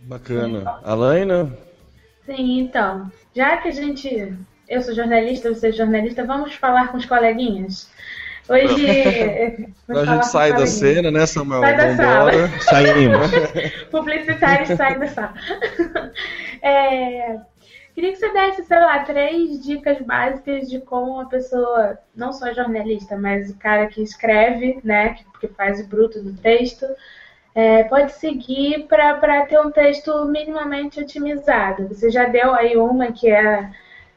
Bacana. Alaina? Sim, então, já que a gente, eu sou jornalista, você é jornalista, vamos falar com os coleguinhas. Hoje. a gente sai da cena, né, Samuel? Sai da sala. Saímos. Publicitários saem da sala. É, queria que você desse, sei lá, três dicas básicas de como uma pessoa, não só jornalista, mas o cara que escreve, né, que, faz o bruto do texto, é, pode seguir para ter um texto minimamente otimizado. Você já deu aí uma que é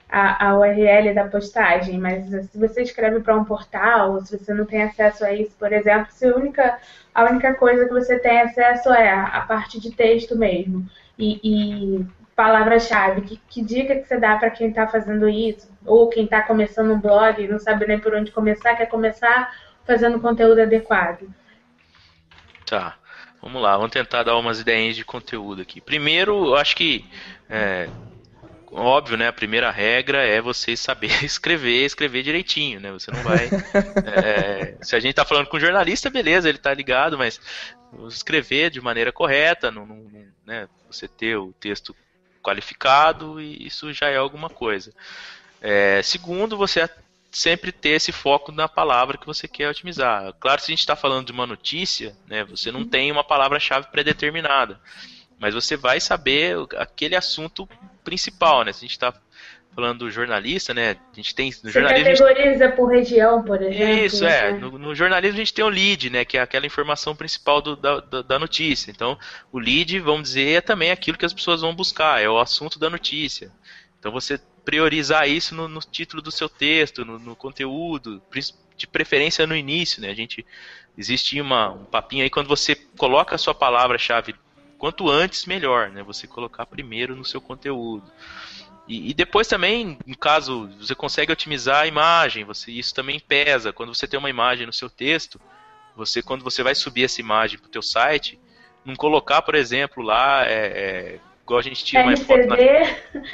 a, a URL da postagem, mas se você escreve para um portal, se você não tem acesso a isso, por exemplo, se a única, a única coisa que você tem acesso é a, parte de texto mesmo e, e palavra-chave, que, que, dica que você dá para quem está fazendo isso, ou quem está começando um blog e não sabe nem por onde começar, quer começar fazendo conteúdo adequado? Tá. Vamos lá, vamos tentar dar umas ideias de conteúdo aqui. Primeiro, eu acho que é, óbvio, né? A primeira regra é você saber escrever, escrever direitinho, né? Você não vai. é, se a gente tá falando com um jornalista, beleza, ele tá ligado, mas escrever de maneira correta, não, não, né? Você ter o texto qualificado, e isso já é alguma coisa. É, segundo, você sempre ter esse foco na palavra que você quer otimizar. Claro, se a gente está falando de uma notícia, né, você não tem uma palavra-chave pré-determinada, mas você vai saber aquele assunto principal, né? Se a gente está falando do jornalista, né? A gente tem no Você jornalismo. a gente- categoriza por região, por exemplo. Isso, é. né? No, no jornalismo a gente tem o lead, né? Que é aquela informação principal do- da, da, notícia. Então, o lead, vamos dizer, é também aquilo que as pessoas vão buscar, é o assunto da notícia. Então, você priorizar isso no, no título do seu texto, no, no conteúdo, de preferência no início, né? A gente existe uma, um papinho aí quando você coloca a sua palavra-chave quanto antes melhor, né? Você colocar primeiro no seu conteúdo. E, e depois também, no caso, você consegue otimizar a imagem, você, isso também pesa. Quando você tem uma imagem no seu texto, você quando você vai subir essa imagem para o teu site, não colocar, por exemplo, lá, é, é, igual a gente tira uma foto na...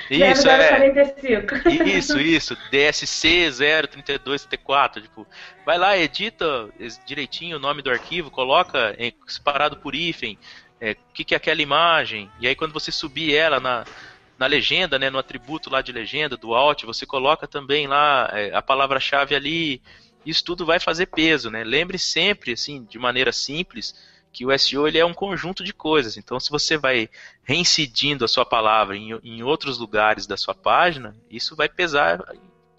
Isso, é. 0045. Isso, isso. DSC 03234. Tipo, vai lá, edita direitinho o nome do arquivo, coloca separado por hífen, é, o que, que é aquela imagem. E aí quando você subir ela na, na legenda, né, no atributo lá de legenda, do alt, você coloca também lá é, a palavra-chave ali. Isso tudo vai fazer peso, né? Lembre sempre, assim, de maneira simples, que o SEO ele é um conjunto de coisas. Então, se você vai reincidindo a sua palavra em, em outros lugares da sua página, isso vai pesar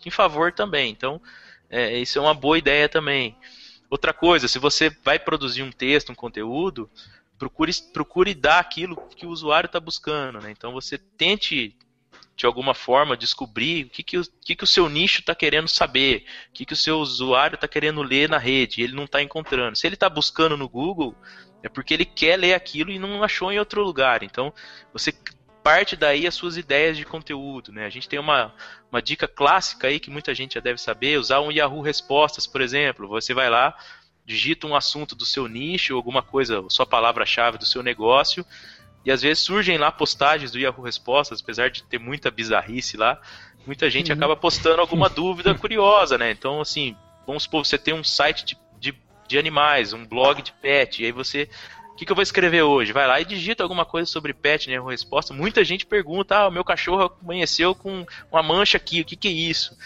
em favor também. Então, é, isso é uma boa ideia também. Outra coisa, se você vai produzir um texto, um conteúdo, procure, procure dar aquilo que o usuário está buscando. Né? Então, você tente de alguma forma descobrir o que, que, o, que, que o seu nicho está querendo saber, o que, que o seu usuário está querendo ler na rede, e ele não está encontrando. Se ele está buscando no Google, é porque ele quer ler aquilo e não achou em outro lugar. Então, você parte daí as suas ideias de conteúdo. Né? A gente tem uma, uma dica clássica aí que muita gente já deve saber, usar um Yahoo Respostas, por exemplo. Você vai lá, digita um assunto do seu nicho, alguma coisa, sua palavra-chave do seu negócio, e às vezes surgem lá postagens do Yahoo Respostas, apesar de ter muita bizarrice lá, muita gente uhum. acaba postando alguma dúvida curiosa, né? Então, assim, vamos supor, você tem um site de, de, de animais, um blog de pet, e aí você. O que, que, eu vou escrever hoje? Vai lá e digita alguma coisa sobre pet, né? Resposta. Muita gente pergunta: ah, o meu cachorro amanheceu com uma mancha aqui, o que, que é isso?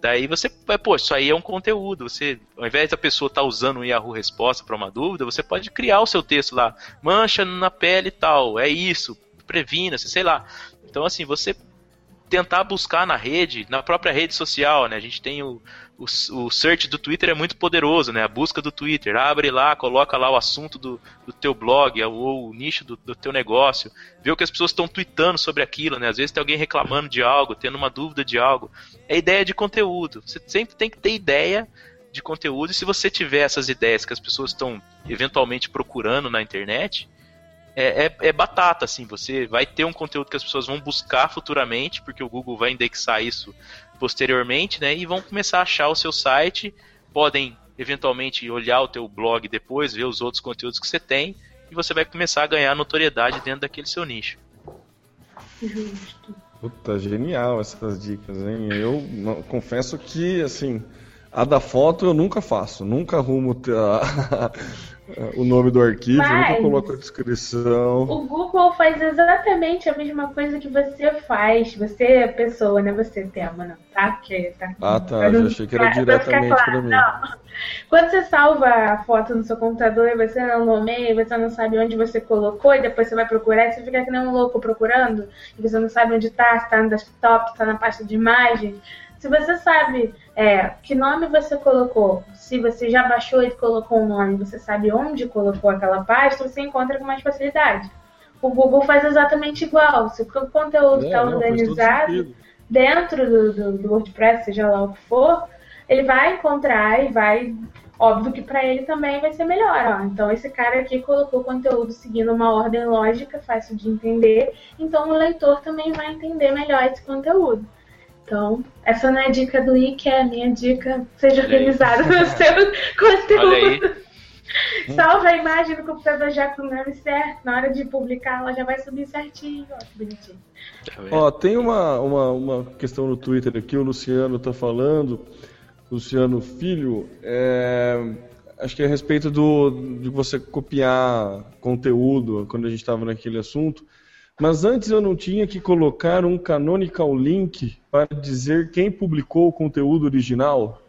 Daí você, pô, isso aí é um conteúdo. Você, ao invés da pessoa estar tá usando o Yahoo Resposta para uma dúvida, você pode criar o seu texto lá. Mancha na pele e tal, é isso, previna-se, sei lá. Então, assim, você tentar buscar na rede, na própria rede social, né? A gente tem o, o, o search do Twitter é muito poderoso, né? A busca do Twitter. Abre lá, coloca lá o assunto do, do teu blog ou o nicho do, do teu negócio. Vê o que as pessoas estão tweetando sobre aquilo, né? Às vezes tem alguém reclamando de algo, tendo uma dúvida de algo. É ideia de conteúdo. Você sempre tem que ter ideia de conteúdo e se você tiver essas ideias que as pessoas estão eventualmente procurando na internet, é, é, é, batata, assim, você vai ter um conteúdo que as pessoas vão buscar futuramente, porque o Google vai indexar isso posteriormente, né, e vão começar a achar o seu site, podem eventualmente olhar o teu blog depois, ver os outros conteúdos que você tem, e você vai começar a ganhar notoriedade dentro daquele seu nicho. Justo. Puta, genial essas dicas, hein? Eu não, confesso que, assim, a da foto eu nunca faço, nunca arrumo a, o nome do arquivo, Mas nunca coloco a descrição. O Google faz exatamente a mesma coisa que você faz. Você é pessoa, né? Você é tema, não, tá? Porque tá ah, tá. Já achei que era diretamente claro, pra mim. Não. Quando você salva a foto no seu computador e você não nomeia, você não sabe onde você colocou, e depois você vai procurar, você fica que nem um louco procurando, e você não sabe onde tá, se tá no desktop, se tá na pasta de imagens. Se você sabe é, que nome você colocou, se você já baixou e colocou um nome, você sabe onde colocou aquela pasta, você encontra com mais facilidade. O Google faz exatamente igual. Se o conteúdo está É, todo organizado dentro do, do, do WordPress, seja lá o que for, ele vai encontrar e vai. Óbvio que para ele também vai ser melhor. Ó. Então, esse cara aqui colocou conteúdo seguindo uma ordem lógica, fácil de entender. Então, o leitor também vai entender melhor esse conteúdo. Então, essa não é a dica do I, que é a minha dica. Seja organizado no seu conteúdo. Salva a imagem no computador já com o nome certo. Na hora de publicar, ela já vai subir certinho. Ó, que bonitinho. Ó, tem uma, uma, uma questão no Twitter aqui, o Luciano tá falando, Luciano Filho, é, acho que é a respeito do, de você copiar conteúdo, quando a gente estava naquele assunto, mas antes eu não tinha que colocar um canonical link para dizer quem publicou o conteúdo original?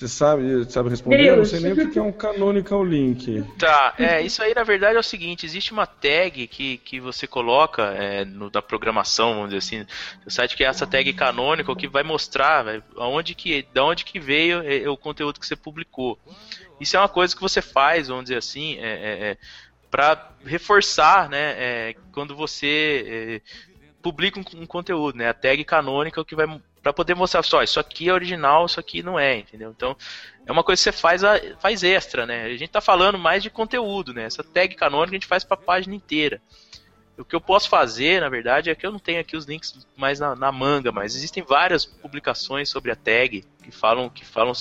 Você sabe, sabe responder? Eu não sei nem o que é um canonical link. Tá, é, isso aí na verdade é o seguinte, existe uma tag que, que você coloca é, no, da programação, vamos dizer assim, no site que é essa tag canonical que vai mostrar véio, aonde que, da onde que veio é, é, o conteúdo que você publicou. Isso é uma coisa que você faz, vamos dizer assim, é, é, é para reforçar, né, é, quando você publica um, um, conteúdo, né, a tag canônica que vai para poder mostrar só, isso aqui é original, isso aqui não é, entendeu? Então, é uma coisa que você faz, a, faz extra, né? A gente tá falando mais de conteúdo, né? Essa tag canônica a gente faz para a página inteira. O que eu posso fazer, na verdade, é que eu não tenho aqui os links mais na, na manga, mas existem várias publicações sobre a tag que falam que falam.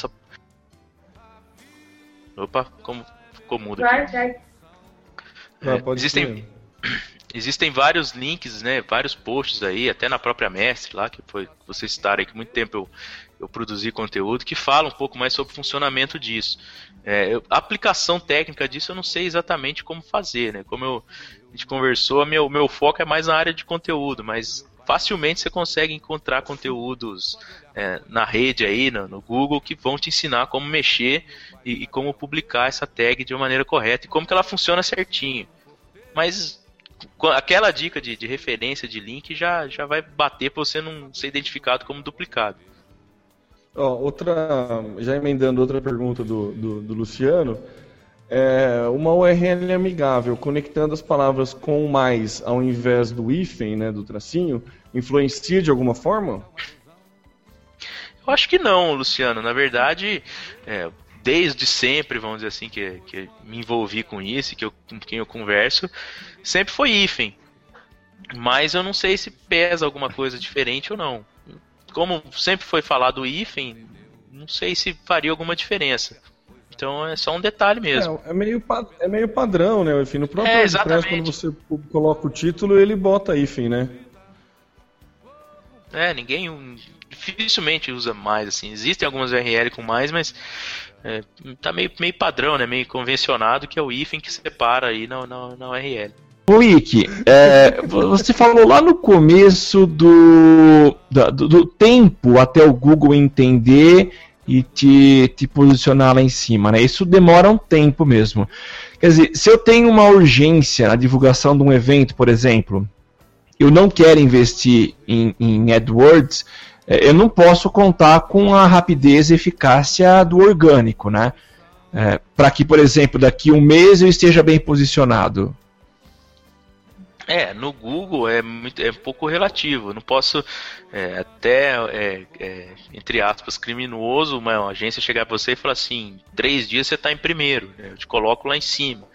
Opa, como ficou mudo aqui. É, existem existem vários links, né, vários posts aí, até na própria Mestre lá, que foi vocês citaram aí que muito tempo eu, eu produzi conteúdo, que fala um pouco mais sobre o funcionamento disso. É, eu, a aplicação técnica disso eu não sei exatamente como fazer, né, como eu, a gente conversou, meu, meu foco é mais na área de conteúdo, mas facilmente você consegue encontrar conteúdos é, na rede aí, no, no, Google, que vão te ensinar como mexer e, e como publicar essa tag de uma maneira correta e como que ela funciona certinho. Mas aquela dica de, de referência de link já, já vai bater para você não ser identificado como duplicado. Outra, já emendando outra pergunta do, do, do Luciano, é uma URL amigável, conectando as palavras com mais ao invés do hífen, né, do tracinho, influencia de alguma forma? Eu acho que não, Luciano. Na verdade, é, desde sempre, vamos dizer assim, que, que me envolvi com isso, que eu, com quem eu converso, sempre foi hífen. Mas eu não sei se pesa alguma coisa diferente ou não. Como sempre foi falado hífen, não sei se faria alguma diferença. Então é só um detalhe mesmo. É, é meio, é meio padrão, né? Enfim, no próprio é, WordPress, quando você coloca o título, ele bota hífen, né? É, ninguém dificilmente usa mais, assim. Existem algumas URL com mais, mas é, tá meio, meio padrão, né? Meio convencionado, que é o hífen que separa aí na, na, na URL. O Ike, é, você falou lá no começo do, do, do, tempo até o Google entender e te, te posicionar lá em cima, né? Isso demora um tempo mesmo. Quer dizer, se eu tenho uma urgência na divulgação de um evento, por exemplo, eu não quero investir em, em AdWords, é, eu não posso contar com a rapidez e eficácia do orgânico, né? É, Para que, por exemplo, daqui um mês eu esteja bem posicionado. É, no Google é, muito, é um pouco relativo. não posso, é, até, é, é, entre aspas, criminoso, uma agência chegar para você e falar assim: três dias você está em primeiro, eu te coloco lá em cima.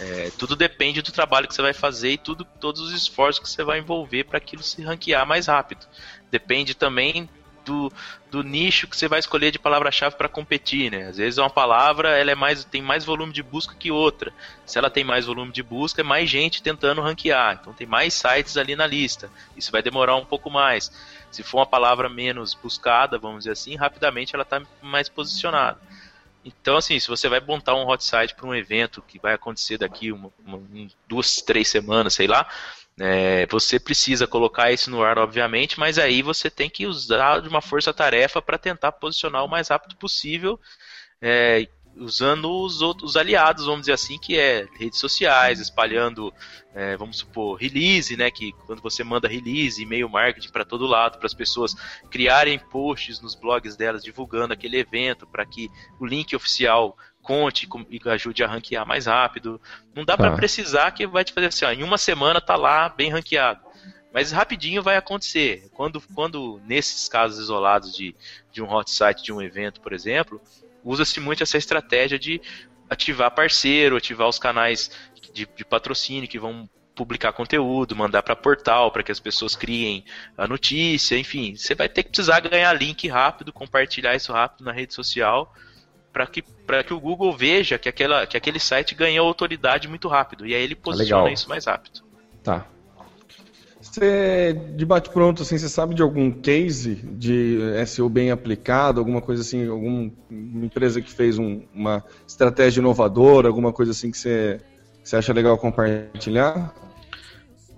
É, tudo depende do trabalho que você vai fazer e tudo, todos os esforços que você vai envolver para aquilo se ranquear mais rápido. Depende também do, do nicho que você vai escolher de palavra-chave para competir, né? Às vezes uma palavra ela é mais, tem mais volume de busca que outra. Se ela tem mais volume de busca, é mais gente tentando ranquear. Então tem mais sites ali na lista. Isso vai demorar um pouco mais. Se for uma palavra menos buscada, vamos dizer assim, rapidamente ela está mais posicionada. Então, assim, se você vai montar um hot site para um evento que vai acontecer daqui uma, uma, duas, três semanas, sei lá, é, você precisa colocar isso no ar, obviamente, mas aí você tem que usar de uma força-tarefa para tentar posicionar o mais rápido possível, é, usando os outros aliados, vamos dizer assim, que é redes sociais, espalhando, é, vamos supor, release, né? Que quando você manda release, e-mail marketing para todo lado, para as pessoas criarem posts nos blogs delas divulgando aquele evento, para que o link oficial conte e ajude a ranquear mais rápido. Não dá tá. para precisar que vai te fazer assim, ó, em uma semana tá lá bem ranqueado. Mas rapidinho vai acontecer. Quando, quando nesses casos isolados de, de um hot site, de um evento, por exemplo, usa-se muito essa estratégia de ativar parceiro, ativar os canais de, de patrocínio que vão publicar conteúdo, mandar para portal para que as pessoas criem a notícia, enfim, você vai ter que precisar ganhar link rápido, compartilhar isso rápido na rede social para que, que o Google veja que, aquela, que aquele site ganhou autoridade muito rápido e aí ele posiciona ah, isso mais rápido. Tá. Você, de bate-pronto, assim, você sabe de algum case de SEO bem aplicado, alguma coisa assim, alguma empresa que fez um, uma estratégia inovadora, alguma coisa assim que você, você acha legal compartilhar?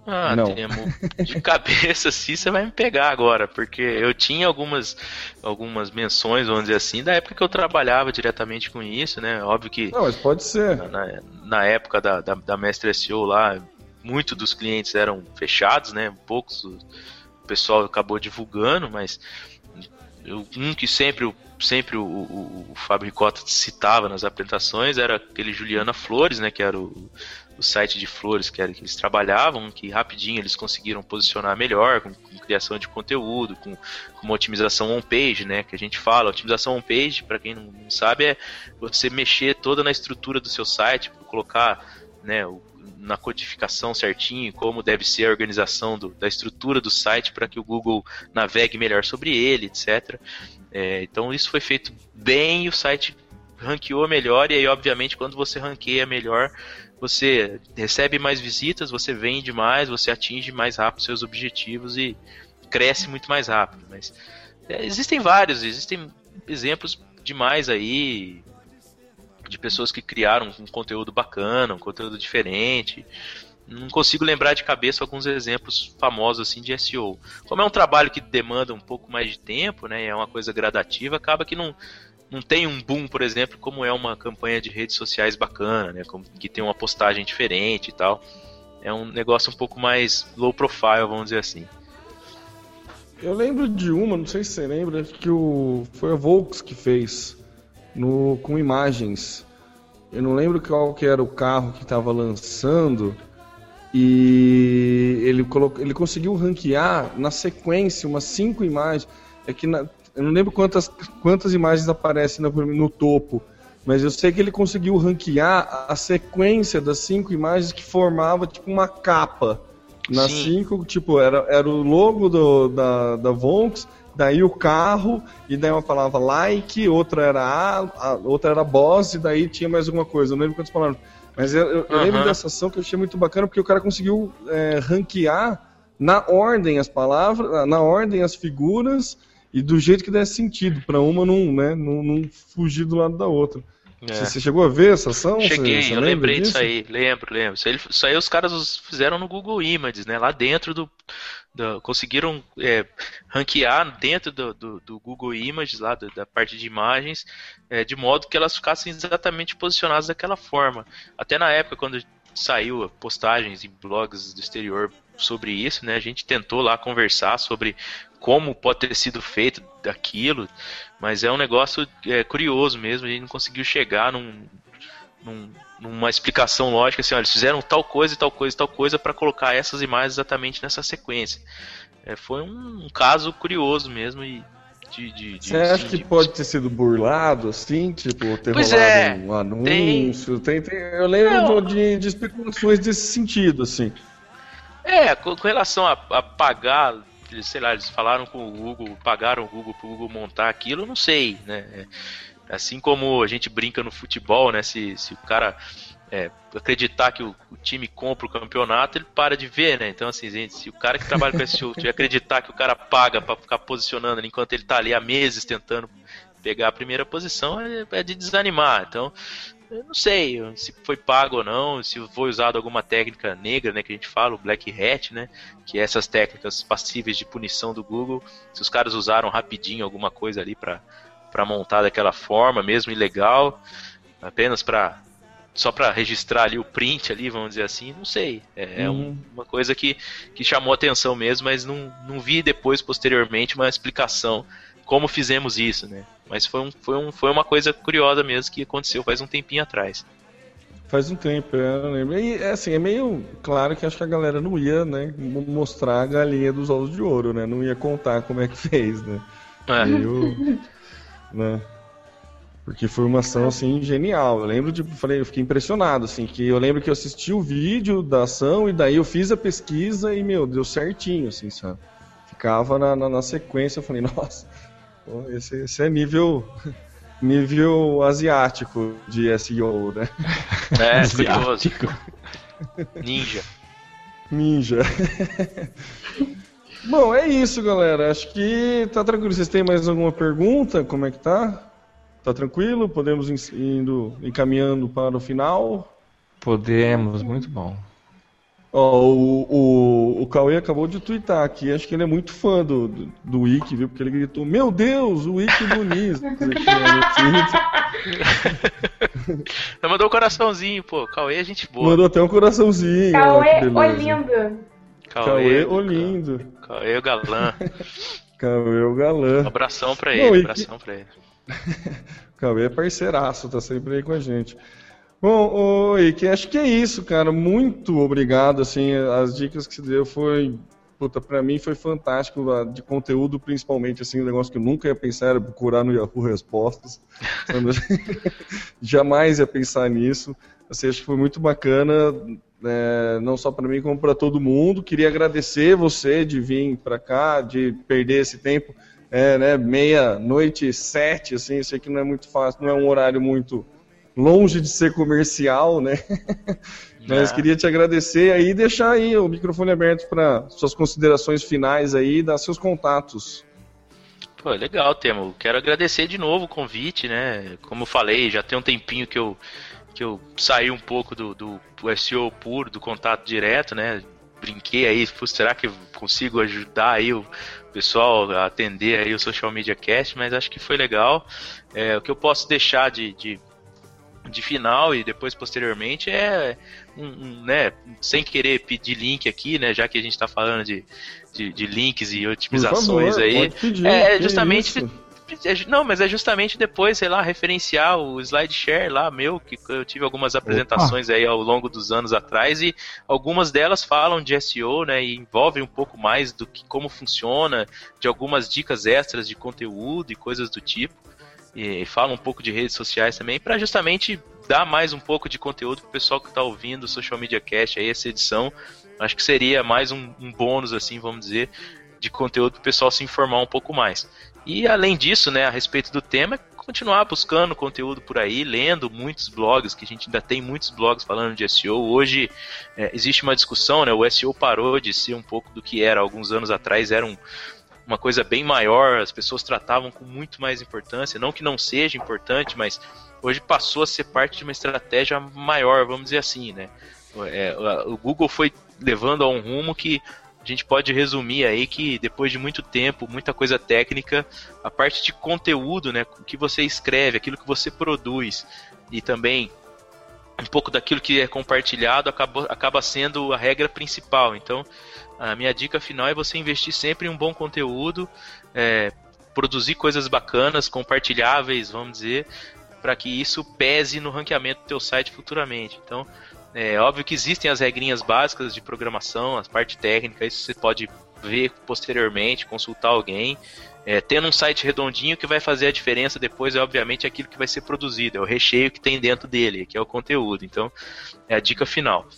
Ah, Não. Temo, de cabeça assim você vai me pegar agora, porque eu tinha algumas, algumas menções, vamos dizer assim, da época que eu trabalhava diretamente com isso, né? Óbvio que Não, mas pode ser. na, na época da, da, da Mestre SEO lá, muitos dos clientes eram fechados, né? Poucos o pessoal acabou divulgando, mas um que sempre, sempre o, o, o Fábio Ricota citava nas apresentações era aquele Juliana Flores, né? Que era o, o site de flores que, era, que eles trabalhavam, que rapidinho eles conseguiram posicionar melhor, com, com criação de conteúdo, com, com uma otimização on-page, né? Que a gente fala, otimização on-page, para quem não, não sabe, é você mexer toda na estrutura do seu site, colocar né, o- na codificação certinho como deve ser a organização do- da estrutura do site para que o Google navegue melhor sobre ele, etc. É, então isso foi feito bem o site ranqueou melhor e aí obviamente quando você ranqueia melhor você recebe mais visitas, você vende mais, você atinge mais rápido seus objetivos e cresce muito mais rápido. Mas é, existem vários, existem exemplos demais aí de pessoas que criaram um conteúdo bacana, um conteúdo diferente. Não consigo lembrar de cabeça alguns exemplos famosos assim de SEO. Como é um trabalho que demanda um pouco mais de tempo, né, é uma coisa gradativa, acaba que não não tem um boom, por exemplo, como é uma campanha de redes sociais bacana, né, que tem uma postagem diferente e tal. É um negócio um pouco mais low profile, vamos dizer assim. Eu lembro de uma, não sei se você lembra, que o, foi a Volks que fez no, com imagens. Eu não lembro qual que era o carro que estava lançando e ele, colocou, ele conseguiu ranquear na sequência umas cinco imagens. É que na- eu não lembro quantas, quantas imagens aparecem no, no topo, mas eu sei que ele conseguiu ranquear a sequência das cinco imagens que formava tipo uma capa. Nas Sim. cinco, tipo, era, era o logo do, da, da Vonks, daí o carro, e daí uma palavra like, outra era a, a- outra era boss, e daí tinha mais alguma coisa. Eu não lembro quantas palavras. Mas eu, eu- lembro dessa ação que eu achei muito bacana, porque o cara conseguiu é, ranquear na ordem as palavras, na ordem as figuras, e do jeito que desse sentido, para uma não, né, não, não fugir do lado da outra. É. Você, você chegou a ver essa ação? Você- Cheguei, você eu lembra lembrei disso? disso aí, lembro, lembro. Isso aí, isso aí os caras fizeram no Google Images, né? Lá dentro do. do- conseguiram é, ranquear dentro do, do, do Google Images, lá do- da parte de imagens, é, de modo que elas ficassem exatamente posicionadas daquela forma. Até na época, quando saiu postagens em blogs do exterior sobre isso, né? A gente tentou lá conversar sobre como pode ter sido feito daquilo, mas é um negócio é, curioso mesmo, a gente não conseguiu chegar num, num- numa explicação lógica assim, olha, eles fizeram tal coisa e tal coisa e tal coisa para colocar essas imagens exatamente nessa sequência. É, foi um, caso curioso mesmo e de, de, de- Você acha assim, que de- pode ter sido burlado, assim? Tipo, ter Pois rolado é, um anúncio? Tem... Tem, eu lembro Não. de, de especulações desse sentido, assim. É, com, com relação a, a pagar, eles, sei lá, eles falaram com o Google, pagaram o Google pro Google montar aquilo, não sei, né? É, Assim como a gente brinca no futebol, né? Se, se o cara é, acreditar que o, o time compra o campeonato, ele para de ver, né? Então, assim, gente, se o cara que trabalha com esse jogo acreditar que o cara paga pra ficar posicionando ali enquanto ele tá ali há meses tentando pegar a primeira posição, é, é de desanimar. Então, eu não sei se foi pago ou não, se foi usado alguma técnica negra, né, que a gente fala, o Black Hat, né, que é essas técnicas passíveis de punição do Google, se os caras usaram rapidinho alguma coisa ali para para montar daquela forma, mesmo ilegal, apenas para só para registrar ali o print ali, vamos dizer assim, não sei. É, é um- Uhum. uma coisa que, que chamou atenção mesmo, mas não, não vi depois, posteriormente, uma explicação como fizemos isso, né? Mas foi, um, foi, um, foi uma coisa curiosa mesmo que aconteceu faz um tempinho atrás. Faz um tempo, é, eu lembro. E, é assim, é meio claro que acho que a galera não ia, né, mo- mostrar a galinha dos ovos de ouro, né? Não ia contar como é que fez, né? É. Meio, né? Porque foi uma ação, assim, genial. Eu lembro de, falei, eu fiquei impressionado, assim, que eu lembro que eu assisti o vídeo da ação e daí eu fiz a pesquisa e, meu, deu certinho, assim, sabe? Ficava na, na, na sequência, eu falei, nossa, esse, esse é nível, nível asiático de SEO, né? É. Asiático. Ninja. Ninja. Bom, é isso, galera. Acho que tá tranquilo. Vocês têm mais alguma pergunta? Como é que tá? Tá tranquilo? Podemos ir indo encaminhando para o final? Podemos, muito bom. Ó, o, o, o Cauê acabou de twittar aqui, acho que ele é muito fã do, do, do Wiki, viu? Porque ele gritou, meu Deus, o Wiki Muniz. Ela mandou um coraçãozinho, pô. Cauê é gente boa. Mandou até um coraçãozinho. Cauê. Olindo. Cauê, o lindo. Cauê o galã. Cauê o galã. Um abração pra Não, ele, e abração pra ele. Cauê é parceiraço, tá sempre aí com a gente. Bom, oi, que acho que é isso, cara. Muito obrigado, assim, as dicas que você deu foi, puta, pra mim foi fantástico, de conteúdo principalmente, assim, um negócio que eu nunca ia pensar era procurar no Yahoo Respostas. Jamais ia pensar nisso. Assim, acho que foi muito bacana, é, não só para mim como para todo mundo. Queria agradecer você de vir para cá, de perder esse tempo, é, né, meia noite sete, assim, isso aqui não é muito fácil, não é um horário muito longe de ser comercial, né? Mas Ah. queria te agradecer aí e deixar aí o microfone aberto para suas considerações finais aí, dar seus contatos. Pô, legal, Temo. Quero agradecer de novo o convite, né? Como eu falei, já tem um tempinho que eu, que eu saí um pouco do, do, SEO puro, do contato direto, né? Brinquei aí, será que consigo ajudar aí o pessoal a atender aí o Social Media Cast, mas acho que foi legal. É, o que eu posso deixar de, de, de final e depois posteriormente é um, um, né, sem querer pedir link aqui, né, já que a gente está falando de, de, de links e otimizações favor, aí, pedir, é que justamente isso. é Não, mas é justamente depois, sei lá, referenciar o SlideShare lá, meu, que eu tive algumas apresentações aí ao longo dos anos atrás e algumas delas falam de SEO, né, e envolvem um pouco mais do que como funciona, de algumas dicas extras de conteúdo e coisas do tipo. E falam um pouco de redes sociais também, para justamente dar mais um pouco de conteúdo pro pessoal que tá ouvindo o Social Media Cast aí, essa edição. Acho que seria mais um, um bônus, assim, vamos dizer, de conteúdo pro pessoal se informar um pouco mais. E além disso, né, a respeito do tema, continuar buscando conteúdo por aí, lendo muitos blogs, que a gente ainda tem muitos blogs falando de SEO. Hoje é, existe uma discussão, né, o SEO parou de ser um pouco do que era alguns anos atrás, era um, uma coisa bem maior, as pessoas tratavam com muito mais importância, não que não seja importante, mas hoje passou a ser parte de uma estratégia maior, vamos dizer assim, né? É, o Google foi levando a um rumo que a gente pode resumir aí que depois de muito tempo, muita coisa técnica, a parte de conteúdo, né, o que você escreve, aquilo que você produz e também um pouco daquilo que é compartilhado acaba, acaba sendo a regra principal. Então, a minha dica final é você investir sempre em um bom conteúdo, é, produzir coisas bacanas, compartilháveis, vamos dizer, para que isso pese no ranqueamento do teu site futuramente. Então, é óbvio que existem as regrinhas básicas de programação, as parte técnica, isso você pode ver posteriormente, consultar alguém. É, tendo um site redondinho que vai fazer a diferença depois é obviamente aquilo que vai ser produzido, é o recheio que tem dentro dele, que é o conteúdo. Então, é a dica final.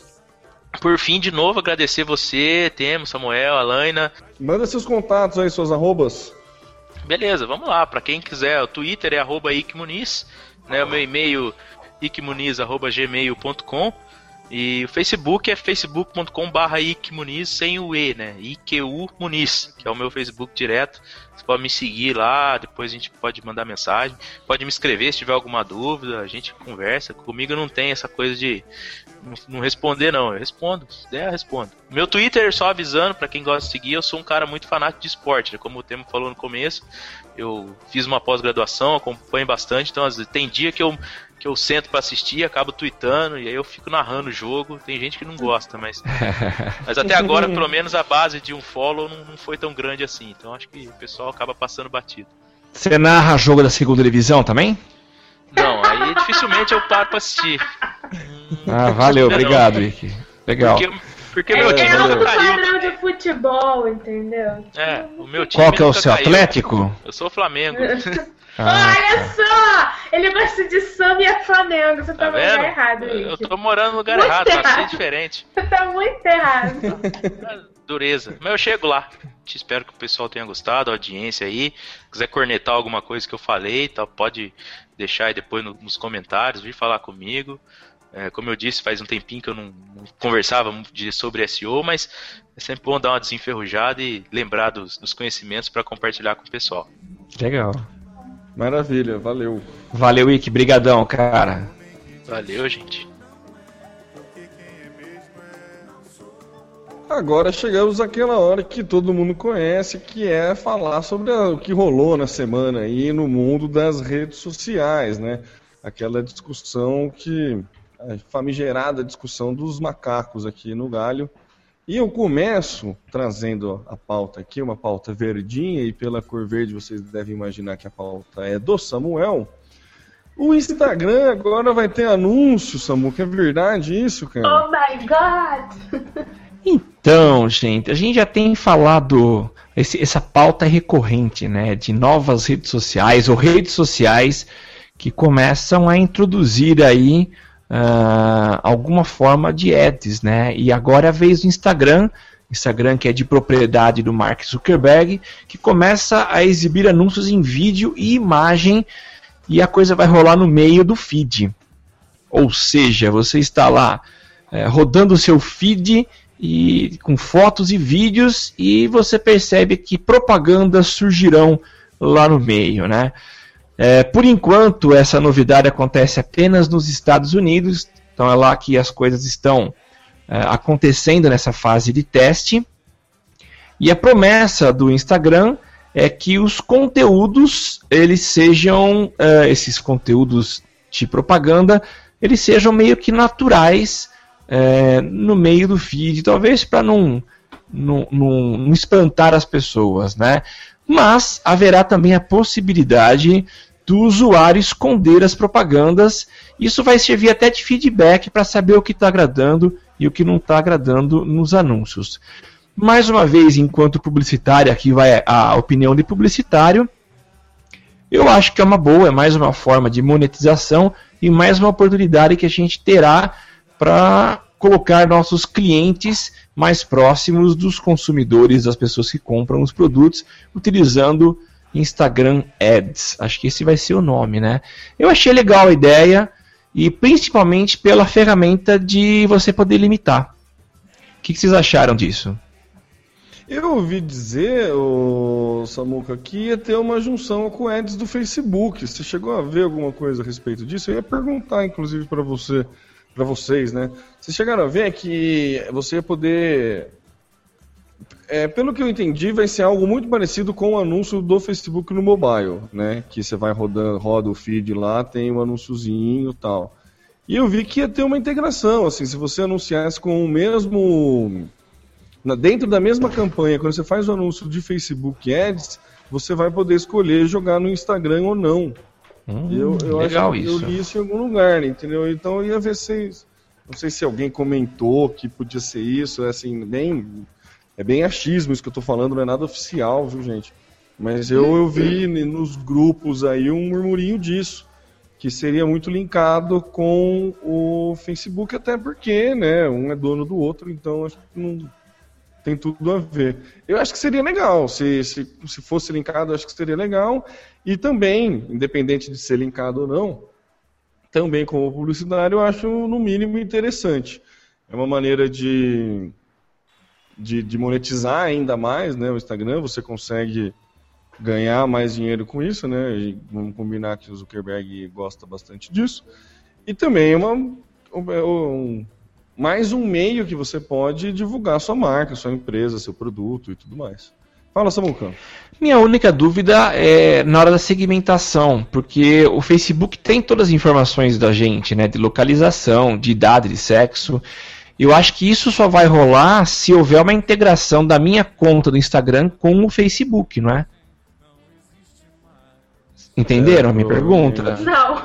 Por fim, de novo, agradecer você, Temo, Samuel, Alaina. Manda seus contatos aí, suas arrobas. Beleza, vamos lá. Para quem quiser, o Twitter é arroba icmuniz, né? O meu e-mail icmuniz@gmail.com e o Facebook é facebook.com barra icmuniz sem o E, né? IQU Muniz, que é o meu Facebook direto. Você pode me seguir lá, depois a gente pode mandar mensagem. Pode me escrever se tiver alguma dúvida, a gente conversa. Comigo não tem essa coisa de não- responder, não. Eu respondo. Se der, eu respondo. Meu Twitter, só avisando, pra quem gosta de seguir, eu sou um cara muito fanático de esporte, né? como o Temo falou no começo. Eu fiz uma pós-graduação, acompanho bastante, então às vezes, tem dia que eu, que eu sento pra assistir, acabo tweetando, e aí eu fico narrando o jogo. Tem gente que não gosta, mas. mas até agora, pelo menos, a base de um follow não, não foi tão grande assim. Então acho que o pessoal acaba passando batido. Você narra jogo da segunda divisão também? Não, aí dificilmente eu paro pra assistir. Ah, valeu, obrigado, Vicky. Legal. Porque, porque É, meu time é nunca outro caiu. padrão de futebol, entendeu? É, o meu time Qual que é o seu caiu. Atlético? Eu sou o Flamengo. Ah, Olha só! Ele gosta de samba e é Flamengo. Você tá, Tá no lugar errado, Eu Rick. tô morando no lugar Muito errado, errado. diferente. Você tá muito errado. Dureza. Mas eu chego lá. Te espero que o pessoal tenha gostado, a audiência aí. Quiser cornetar alguma coisa que eu falei, tá, pode deixar aí depois no- nos comentários, vir falar comigo. É, como eu disse, faz um tempinho que eu não, não conversava muito de- sobre SEO, mas é sempre bom dar uma desenferrujada e lembrar dos, dos conhecimentos para compartilhar com o pessoal. legal. Maravilha, valeu. Valeu, Vicky. Brigadão, cara. Valeu, gente. Agora chegamos àquela hora que todo mundo conhece, que é falar sobre a- o que rolou na semana aí no mundo das redes sociais, né? Aquela discussão que famigerada discussão dos macacos aqui no galho. E eu começo trazendo a pauta aqui, uma pauta verdinha, e pela cor verde vocês devem imaginar que a pauta é do Samuel. O Instagram agora vai ter anúncio, Samu, que é verdade isso, cara? Oh my god! Então, gente, a gente já tem falado esse- essa pauta recorrente, né, de novas redes sociais ou redes sociais que começam a introduzir aí ah, alguma forma de ads, né? E agora é a vez do Instagram, Instagram que é de propriedade do Mark Zuckerberg, que começa a exibir anúncios em vídeo e imagem e a coisa vai rolar no meio do feed. Ou seja, você está lá eh, rodando o seu feed e com fotos e vídeos e você percebe que propagandas surgirão lá no meio, né? É, por enquanto, essa novidade acontece apenas nos Estados Unidos, então é lá que as coisas estão é, acontecendo nessa fase de teste. E a promessa do Instagram é que os conteúdos eles sejam é, esses conteúdos de propaganda eles sejam meio que naturais é, no meio do feed, talvez para não, não, não, não espantar as pessoas, né? Mas haverá também a possibilidade do usuário esconder as propagandas. Isso vai servir até de feedback para saber o que está agradando e o que não está agradando nos anúncios. Mais uma vez, enquanto publicitário, aqui vai a opinião de publicitário. Eu acho que é uma boa, é mais uma forma de monetização e mais uma oportunidade que a gente terá para colocar nossos clientes mais próximos dos consumidores, das pessoas que compram os produtos, utilizando Instagram Ads. Acho que esse vai ser o nome, né? Eu achei legal a ideia e principalmente pela ferramenta de você poder limitar. O que, vocês acharam disso? Eu ouvi dizer, ô, Samuca, que ia ter uma junção com ads do Facebook. Você chegou a ver alguma coisa a respeito disso? Eu ia perguntar, inclusive, para você, para vocês, né? Vocês chegaram a ver que você ia poder. É, pelo que eu entendi, vai ser algo muito parecido com o anúncio do Facebook no mobile, né? Que você vai rodando, roda o feed lá, tem um anúnciozinho e tal. E eu vi que ia ter uma integração, assim, se você anunciasse com o mesmo dentro da mesma campanha, quando você faz o anúncio de Facebook Ads, você vai poder escolher jogar no Instagram ou não. Hum, eu eu legal acho que isso. eu li isso em algum lugar, entendeu? Então eu ia ver se. Não sei se alguém comentou que podia ser isso, é assim, bem. É bem achismo isso que eu tô falando, não é nada oficial, viu, gente? Mas eu, eu vi nos grupos aí um murmurinho disso, que seria muito linkado com o Facebook, até porque, né, um é dono do outro, então acho que não tem tudo a ver. Eu acho que seria legal, se, se, se fosse linkado, acho que seria legal. E também, independente de ser linkado ou não, também como publicitário, eu acho no mínimo interessante. É uma maneira de, de, de monetizar ainda mais né, o Instagram, você consegue ganhar mais dinheiro com isso, né? E vamos combinar que o Zuckerberg gosta bastante disso. E também uma, um- um- mais um meio que você pode divulgar sua marca, sua empresa, seu produto e tudo mais. Fala, Samucão. Minha única dúvida é na hora da segmentação, porque o Facebook tem todas as informações da gente, né, de localização, de idade, de sexo. Eu acho que isso só vai rolar se houver uma integração da minha conta do Instagram com o Facebook, não é? Entenderam a minha pergunta? Não.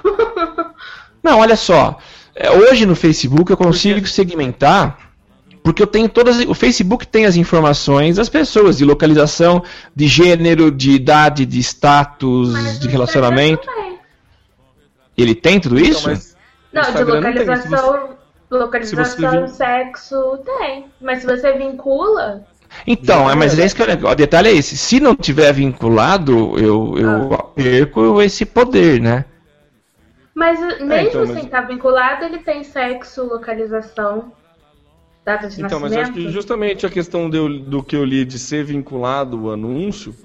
Não, olha só. É, Hoje no Facebook eu consigo segmentar porque eu tenho todas. O Facebook tem as informações das pessoas, de localização, de gênero, de idade, de status, Mas de relacionamento. Instagram também. Ele tem tudo isso? Então, mas Não, no de Instagram não localização, localização, vin- sexo, tem. Mas se você vincula, Então, é, mas é esse que o legal. O detalhe é esse. Se não tiver vinculado, eu, eu Ah. perco esse poder, né? Mas mesmo então, mas- sem estar vinculado, ele tem sexo, localização, data de Então, mas eu acho nascimento. que justamente a questão do, do que eu li de ser vinculado o anúncio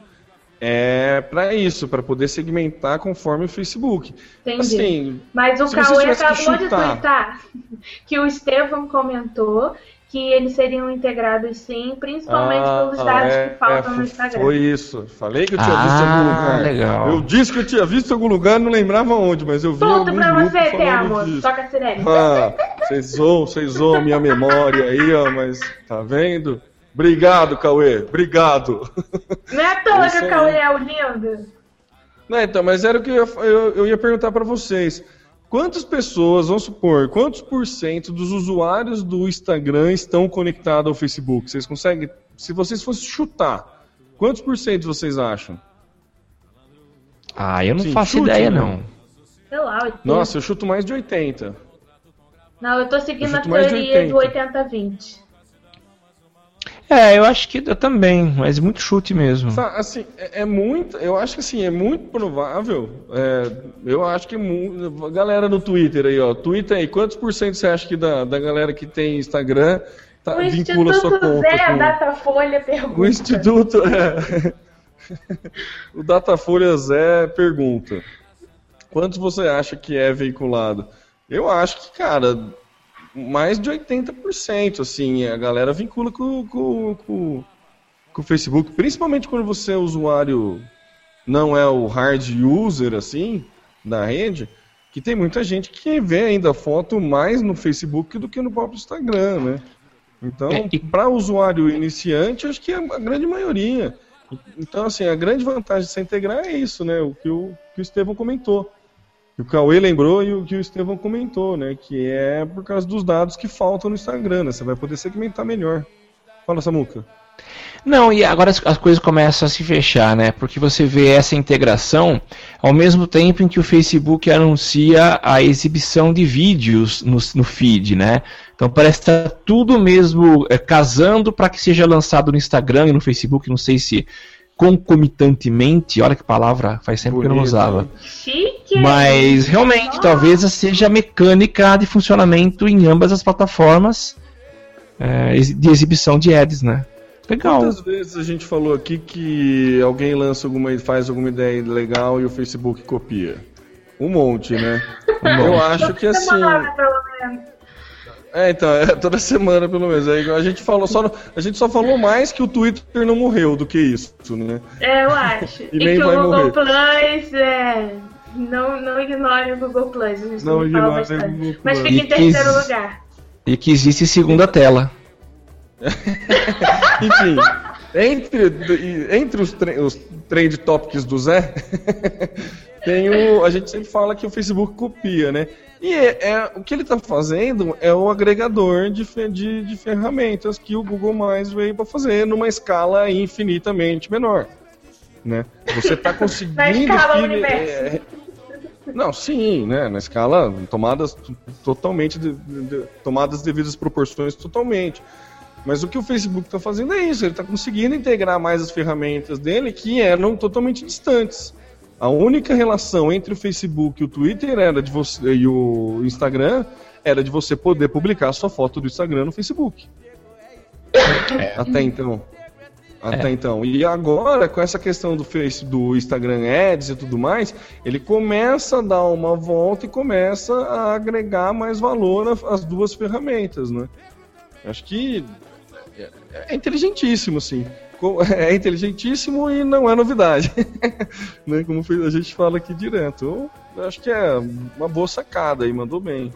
é para isso, para poder segmentar conforme o Facebook. Entendi. Assim, Mas o Cauê acabou de twittar que o Estevão comentou que eles seriam integrados sim, principalmente pelos dados é, que faltam é, no Instagram. Foi isso. Falei que eu tinha Ah, visto em algum lugar. legal. Eu disse que eu tinha visto em algum lugar, não lembrava onde, mas eu vi Ponto algum pra grupo você, Temo. disso. Toca a sirene. Ah, vocês zoam, vocês zoam a minha memória aí, ó, mas tá vendo? Obrigado, Cauê, obrigado. Não é à toa Isso que o. Cauê é o lindo. Não, então, mas era o que eu, ia- eu, eu ia perguntar pra vocês. Quantas pessoas, vamos supor, quantos por cento dos usuários do Instagram estão conectados ao Facebook? Vocês conseguem, se vocês fossem chutar, quantos por cento vocês acham? Ah, eu não Sim, faço chute, ideia, né? não. Sei lá, 80. Nossa, eu chuto mais de 80. Não, eu tô seguindo Eu a teoria do 80. 80-20. É, eu acho que eu também, mas muito chute mesmo. Assim, é, é muito, eu acho que assim, é muito provável. é, eu acho que galera no Twitter aí, ó, Twitter aí, quantos por cento você acha que da, da galera que tem Instagram tá, O vincula sua Instituto conta Zé com Datafolha pergunta. o Instituto? é. o Datafolha Zé pergunta: quantos você acha que é veiculado? Eu acho que, cara, mais de 80%, assim, a galera vincula com, com, com, com o Facebook, principalmente quando você é usuário, não é o hard user, assim, da rede, que tem muita gente que vê ainda foto mais no Facebook do que no próprio Instagram, né? Então, É, para usuário iniciante, acho que é a grande maioria. Então, assim, a grande vantagem de se integrar é isso, né? O que o, que o Estevão comentou. Que o Cauê lembrou e o que o Estevão comentou, né? Que é por causa dos dados que faltam no Instagram, né? Você vai poder segmentar melhor. Fala, Samuca. Não, e agora as, as coisas começam a se fechar, né? Porque você vê essa integração ao mesmo tempo em que o Facebook anuncia a exibição de vídeos no, no feed, né? Então parece que está tudo mesmo é, casando para que seja lançado no Instagram e no Facebook, não sei se concomitantemente, olha que palavra, faz tempo que eu não usava. Chique. Mas realmente, Nossa. talvez seja a mecânica de funcionamento em ambas as plataformas é, de exibição de ads, né? Legal. Quantas vezes a gente falou aqui que alguém lança alguma, faz alguma ideia legal e o Facebook copia? Um monte, né? Eu acho que assim. É, então, é toda semana pelo menos. Aí a gente falou só, a gente só falou mais que o Twitter não morreu do que isso, né? É, eu acho. e nem que o Google morrer. Plus é. Não, não ignore o Google Plus. A gente Não ignore o bastante. Google Mas Plus. fica em E terceiro lugar. E que existe segunda tela. Enfim, entre, entre os, tre- os trend topics do Zé, tem o, a gente sempre fala que o Facebook copia, né? E é, é- o que ele está fazendo é o agregador de, de, de ferramentas que o Google Mais veio para fazer numa escala infinitamente menor. Né? Você está conseguindo. Na escala fine- universo. é, não, sim, né? Na escala, tomadas totalmente, de, de- tomadas devidas proporções totalmente. Mas o que o Facebook está fazendo é isso, ele está conseguindo integrar mais as ferramentas dele que eram totalmente distantes. A única relação entre o Facebook e o Twitter era de você e o Instagram era de você poder publicar a sua foto do Instagram no Facebook. Até então. Até então. E agora, com essa questão do Face, do Instagram Ads e tudo mais, ele começa a dar uma volta e começa a agregar mais valor às duas ferramentas, né? Acho que é- é inteligentíssimo, sim. É inteligentíssimo e não é novidade. né? Como a gente fala aqui direto. Eu acho que é uma boa sacada aí, mandou bem.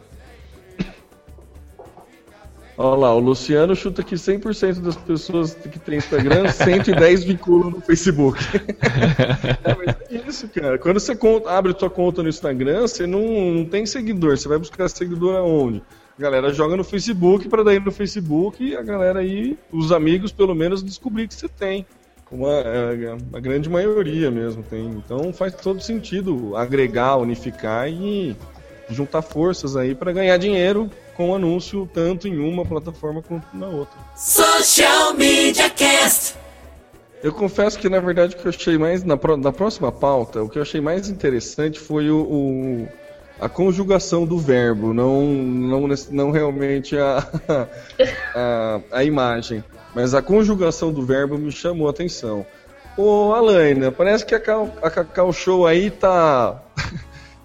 Olha lá, o Luciano chuta que 100% das pessoas que tem Instagram, 110 vinculam no Facebook. é, mas é isso, cara. Quando você abre sua conta no Instagram, você não, não tem seguidor. Você vai buscar seguidor aonde? A galera joga no Facebook para daí no Facebook a galera aí, os amigos pelo menos, descobrir que você tem. Uma, a grande maioria mesmo tem. Então faz todo sentido agregar, unificar e juntar forças aí para ganhar dinheiro com anúncio tanto em uma plataforma quanto na outra. Social Media Cast. Eu confesso que na verdade o que eu achei mais na, na próxima pauta, o que eu achei mais interessante foi o, o- a conjugação do verbo, não não, não realmente a, a a imagem, mas a conjugação do verbo me chamou a atenção. Ô Alaina, parece que a Cacau, a Cacau Show aí tá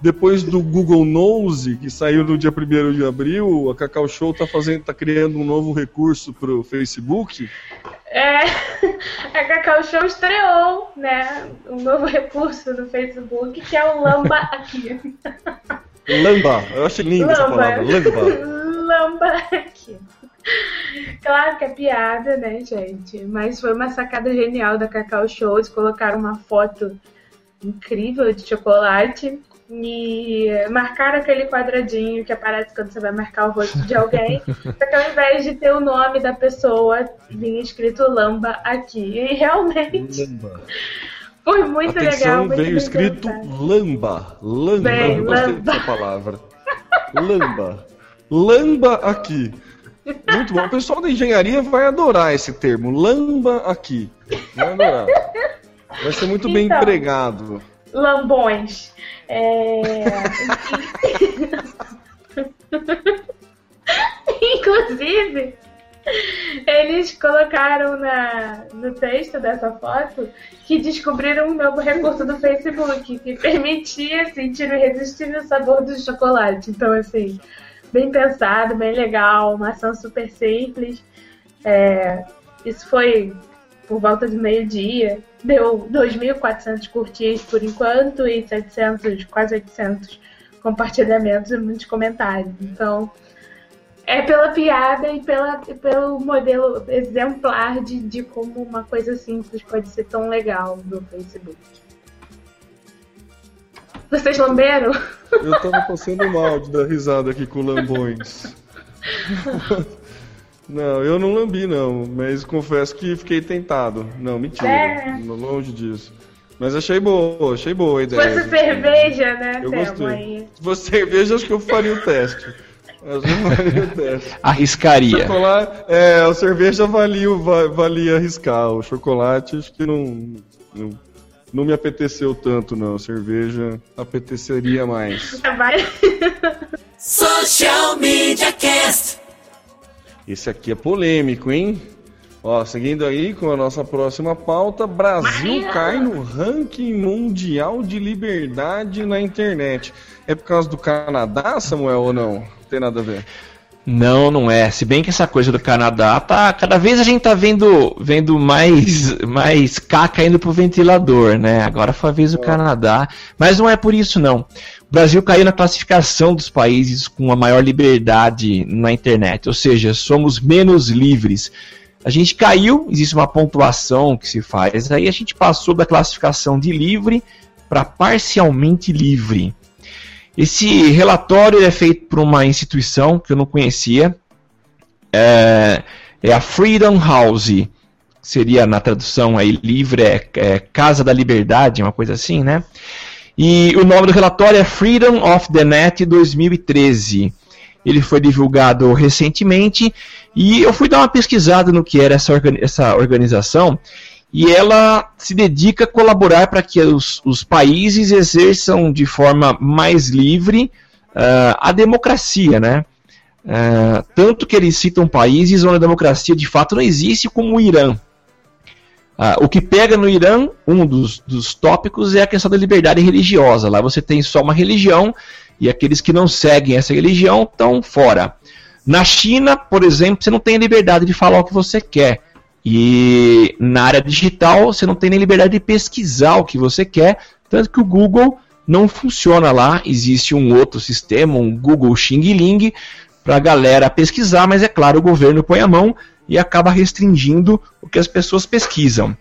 depois do Google Nose, que saiu no dia 1 de abril, a Cacau Show tá fazendo, tá criando um novo recurso pro Facebook. É, a Cacau Show estreou, né, um novo recurso do Facebook, que é o Lamba aqui. Lamba, eu achei linda essa palavra, lamba. Lamba aqui. Claro que é piada, né, gente? Mas foi uma sacada genial da Cacau Show. Eles colocaram uma foto incrível de chocolate e marcaram aquele quadradinho que aparece quando você vai marcar o rosto de alguém. só que ao invés de ter o nome da pessoa, vinha escrito Lamba aqui. E realmente Lamba. foi muito legal. Atenção, Muito veio bem escrito lamba. Lamba, Bem, eu gostei lamba. dessa palavra. Lamba. Lamba aqui. Muito bom. O pessoal da engenharia vai adorar esse termo. Lamba aqui. Vai adorar. Vai ser muito bem Então. empregado. Lambões. É... Inclusive, eles colocaram na, no texto dessa foto que descobriram um novo recurso do Facebook que permitia sentir o irresistível sabor do chocolate. Então, assim, bem pensado, bem legal, uma ação super simples. É, isso foi por volta de meio-dia. Deu 2.400 curtidas por enquanto e 700, quase 800 compartilhamentos e muitos comentários. Então, é pela piada e pela, pelo modelo exemplar de, de como uma coisa simples pode ser tão legal no Facebook. Vocês lamberam? Eu tava passando mal de dar risada aqui com lambões. Não, eu não lambi não, mas confesso que fiquei tentado. Não, mentira. É. Longe disso. Mas achei boa, achei boa a Se ideia. fosse cerveja, né, Eu Thelma? gostei. Aí. Se fosse cerveja, acho que eu faria o teste. Acho que eu faria o teste. Arriscaria. Chocolate, é, a cerveja valia, valia arriscar. O chocolate acho que não, não, não me apeteceu tanto, não. A cerveja apeteceria mais. Social Media Cast. Esse aqui é polêmico, hein? Ó, seguindo aí com a nossa próxima pauta, Brasil cai no ranking mundial de liberdade na internet. É por causa do Canadá, Samuel, ou não? Não tem nada a ver. Não, não é. Se bem que essa coisa do Canadá tá. Cada vez a gente tá vendo, vendo mais, mais caca indo pro ventilador, né? Agora foi a vez do Canadá. Mas não é por isso, não. O Brasil caiu na classificação dos países com a maior liberdade na internet. Ou seja, somos menos livres. A gente caiu, existe uma pontuação que se faz, aí a gente passou da classificação de livre para parcialmente livre. Esse relatório é feito por uma instituição que eu não conhecia, é, é a Freedom House, seria na tradução aí livre, é, é Casa da Liberdade, uma coisa assim, né? E o nome do relatório é Freedom of the Net 2013. Ele foi divulgado recentemente e eu fui dar uma pesquisada no que era essa, organi essa organização e ela se dedica a colaborar para que os, os, países exerçam de forma mais livre uh, a democracia, né? Uh, tanto que eles citam países onde a democracia de fato não existe, como o Irã. Uh, o que pega no Irã, um dos, dos tópicos é a questão da liberdade religiosa. Lá você tem só uma religião e aqueles que não seguem essa religião estão fora. Na China, por exemplo, você não tem a liberdade de falar o que você quer. E na área digital, você não tem nem liberdade de pesquisar o que você quer, tanto que o Google não funciona lá. Existe um outro sistema, um Google Xing Ling, para a galera pesquisar, mas é claro, o governo põe a mão e acaba restringindo o que as pessoas pesquisam.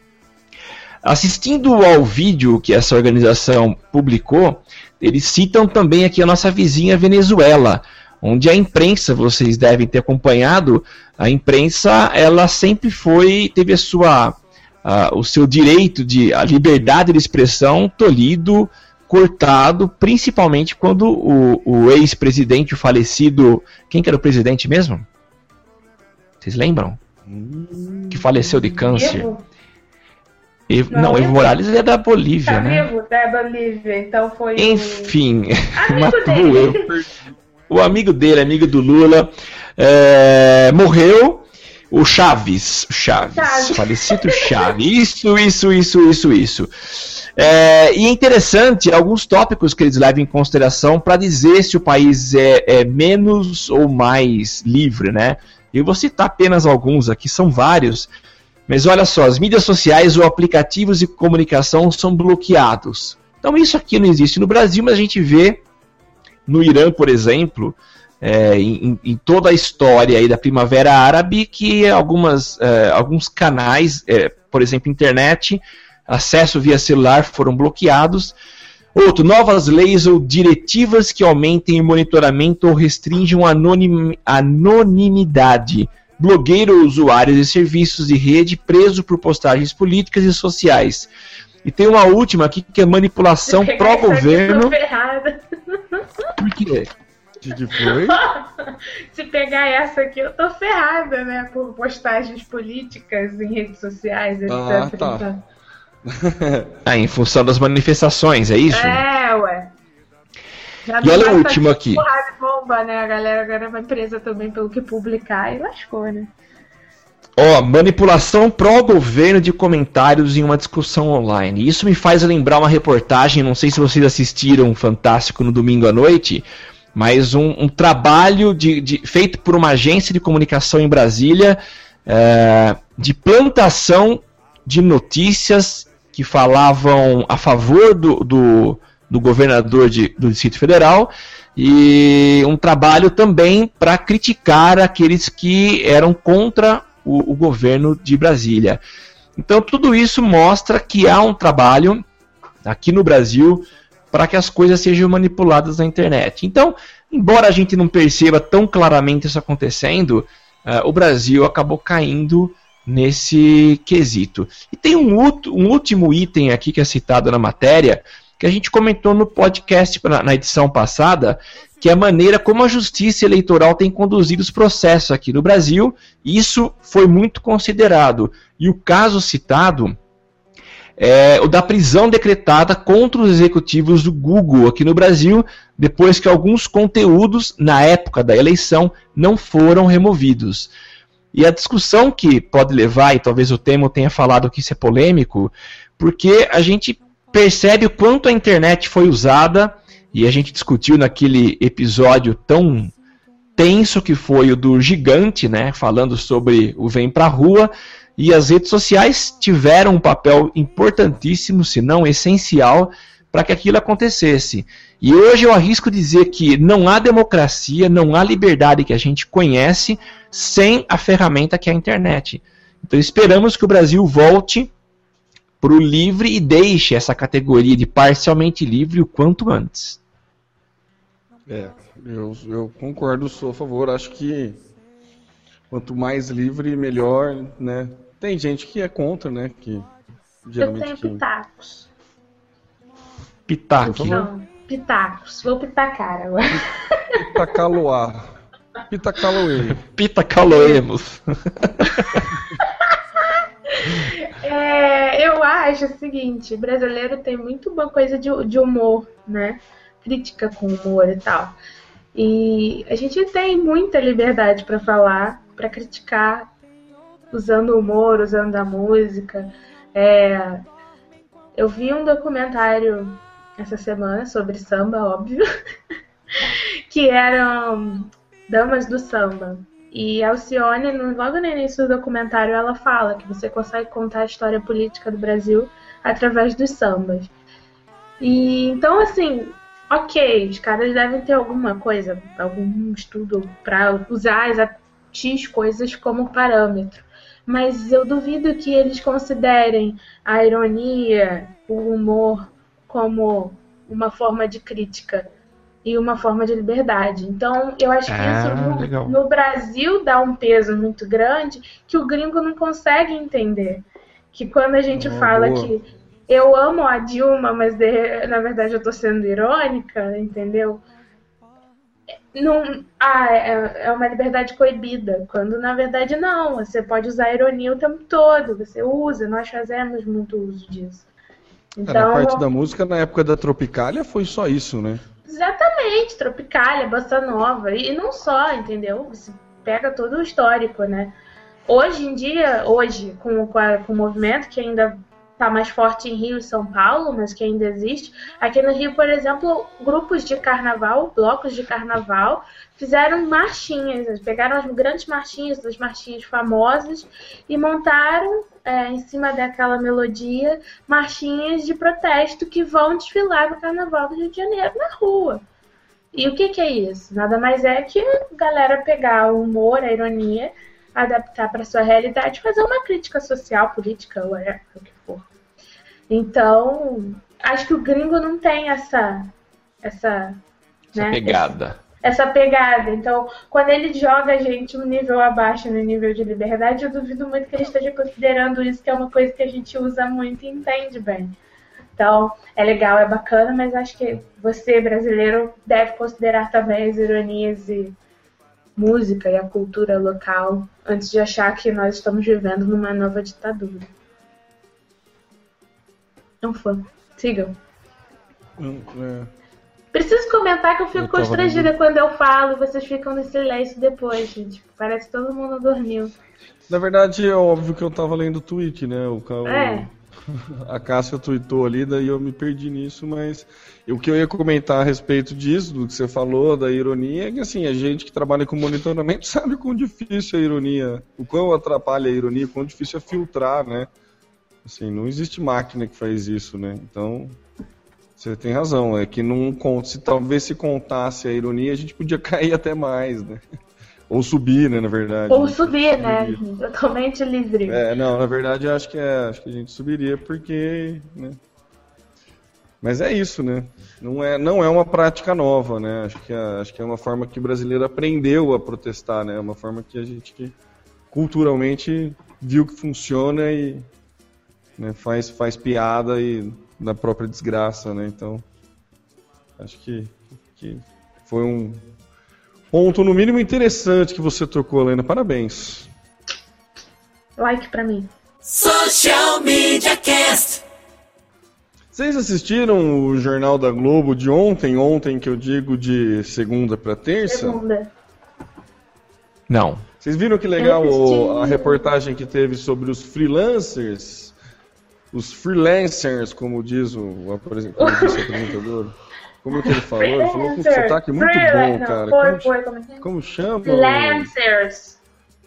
Assistindo ao vídeo que essa organização publicou, eles citam também aqui a nossa vizinha Venezuela, onde a imprensa, vocês devem ter acompanhado, a imprensa ela sempre foi teve a sua a, o seu direito de a liberdade de expressão tolhido, cortado, principalmente quando o, o ex-presidente, o falecido, quem que era o presidente mesmo? Vocês lembram? Hum, Que faleceu de câncer. Vivo? Evo, Não, não, Evo Evo- Morales é da Bolívia, Tá né? vivo da Bolívia, então foi Enfim, amigo matou dele. O amigo dele, amigo do Lula, é, morreu. O Chaves, Chaves, Chaves. falecido Chaves. Isso, isso, isso, isso, isso. É, e é interessante alguns tópicos que eles levam em consideração para dizer se o país é, é menos ou mais livre, né? Eu vou citar apenas alguns aqui, são vários. Mas olha só, as mídias sociais ou aplicativos de comunicação são bloqueados. Então isso aqui não existe no Brasil, mas a gente vê no Irã, por exemplo, é, em, em toda a história aí da Primavera Árabe, que algumas, é, alguns canais, é, por exemplo, internet, acesso via celular foram bloqueados. Outro, novas leis ou diretivas que aumentem o monitoramento ou restringam a anonim, anonimidade. Blogueiro ou usuário de serviços de rede preso por postagens políticas e sociais. E tem uma última aqui que é manipulação pró-governo. Por quê? O que, que foi? Se pegar essa aqui, eu tô ferrada, né? Por postagens políticas em redes sociais, etc. Ah, tá. Então, Ah, em função das manifestações, é isso? É, ué. Já E olha basta o último aqui. Porrada bomba, né? A galera agora vai presa também pelo que publicar e lascou, né? Ó, manipulação pró-governo de comentários em uma discussão online. Isso me faz lembrar uma reportagem, não sei se vocês assistiram Fantástico no domingo à noite, mas um, um trabalho de, de- feito por uma agência de comunicação em Brasília é, de plantação de notícias que falavam a favor do, do, do governador de- do Distrito Federal e um trabalho também para criticar aqueles que eram contra o, o governo de Brasília. Então, tudo isso mostra que há um trabalho aqui no Brasil para que as coisas sejam manipuladas na internet. Então, embora a gente não perceba tão claramente isso acontecendo, eh, o Brasil acabou caindo nesse quesito. E tem um, um último item aqui que é citado na matéria, que a gente comentou no podcast na edição passada, que é a maneira como a justiça eleitoral tem conduzido os processos aqui no Brasil. Isso foi muito considerado. E o caso citado é o da prisão decretada contra os executivos do Google aqui no Brasil, depois que alguns conteúdos, na época da eleição, não foram removidos. E a discussão que pode levar, e talvez o Temo tenha falado que isso é polêmico, porque a gente percebe o quanto a internet foi usada, e a gente discutiu naquele episódio tão tenso que foi o do gigante, né, falando sobre o vem pra rua, e as redes sociais tiveram um papel importantíssimo, se não essencial, para que aquilo acontecesse. E hoje eu arrisco dizer que não há democracia, não há liberdade que a gente conhece sem a ferramenta que é a internet. Então esperamos que o Brasil volte para o livre e deixe essa categoria de parcialmente livre o quanto antes. É, eu, eu concordo, sou a favor. Acho que quanto mais livre, melhor, né? Tem gente que é contra, né? Que Eu geralmente tenho quem- pitacos. Não, pitacos. Vou pitacar agora. Pitacaloá. Pitacaloê. Pitacaloemos. É, eu acho o seguinte, brasileiro tem muito boa coisa de, de humor, né? Crítica com humor e tal. E a gente tem muita liberdade para falar, para criticar, usando o humor, usando a música. É, eu vi um documentário essa semana sobre samba, óbvio, que eram damas do samba. E Alcione, logo no início do documentário, ela fala que você consegue contar a história política do Brasil através dos sambas. E então, assim, ok, os caras devem ter alguma coisa, algum estudo para usar as X coisas como parâmetro. Mas eu duvido que eles considerem a ironia, o humor como uma forma de crítica e uma forma de liberdade. Então, eu acho que Ah, isso no, no Brasil dá um peso muito grande que o gringo não consegue entender. Que quando a gente Ah, fala boa. que eu amo a Dilma, mas de- na verdade eu tô sendo irônica, entendeu? Não, ah, é, é uma liberdade coibida, quando na verdade não, você pode usar a ironia o tempo todo, você usa, nós fazemos muito uso disso. É, na Então, parte da música, na época da Tropicália, foi só isso, né? Exatamente, Tropicália, Bossa Nova, e, não só, entendeu? Você pega todo o histórico, né? hoje em dia, hoje, com, com, a- com o movimento que ainda está mais forte em Rio e São Paulo, mas que ainda existe, aqui no Rio, por exemplo, grupos de carnaval, blocos de carnaval, fizeram marchinhas, eles pegaram as grandes marchinhas, as marchinhas famosas, e montaram, é, em cima daquela melodia, marchinhas de protesto que vão desfilar no Carnaval do Rio de Janeiro na rua. E o que, que é isso? Nada mais é que a galera pegar o humor, a ironia, adaptar para sua realidade, fazer uma crítica social, política, whatever, o que for. Então, acho que o gringo não tem essa essa, Essa né, pegada. Essa pegada. Então, quando ele joga a gente um nível abaixo no nível de liberdade, eu duvido muito que ele esteja considerando isso, que é uma coisa que a gente usa muito e entende bem. Então, é legal, é bacana, mas acho que você, brasileiro, deve considerar também as ironias e música e a cultura local antes de achar que nós estamos vivendo numa nova ditadura. Não foi. Sigam. É. Preciso comentar que eu fico Eu constrangida quando eu falo e vocês ficam no silêncio depois, gente. Parece que todo mundo dormiu. Na verdade, é óbvio que eu tava lendo o tweet, né? O, o- É. A Cássia tweetou ali, daí eu me perdi nisso, mas o que eu ia comentar a respeito disso, do que você falou, da ironia, é que assim, a gente que trabalha com monitoramento sabe o quão difícil é a ironia, o quão atrapalha a ironia, o quão difícil é filtrar, né? Assim, não existe máquina que faz isso, né? Então, você tem razão, é que não se talvez se contasse a ironia, a gente podia cair até mais, né? Ou subir, né, na verdade. Ou subir, né? Totalmente livre. É, não, na verdade acho que é, acho que a gente subiria porque, né? Mas é isso, né? Não é, não é uma prática nova, né? Acho que, é, acho que é uma forma que o brasileiro aprendeu a protestar, né? É uma forma que a gente culturalmente viu que funciona e né, faz, faz piada e da própria desgraça, né? Então, acho que, que foi um ponto no mínimo interessante que você tocou, Helena. Parabéns. Like pra mim. Social Media Cast. Vocês assistiram o Jornal da Globo de ontem? Ontem que eu digo de segunda para terça? Segunda. Não. Vocês viram que legal a reportagem que teve sobre os freelancers? Os freelancers, como diz o, o apresentador. Como que ele falou? Ele falou com um sotaque muito bom, não, cara. Foi, Como, foi, como é é? como chama? Freelancers.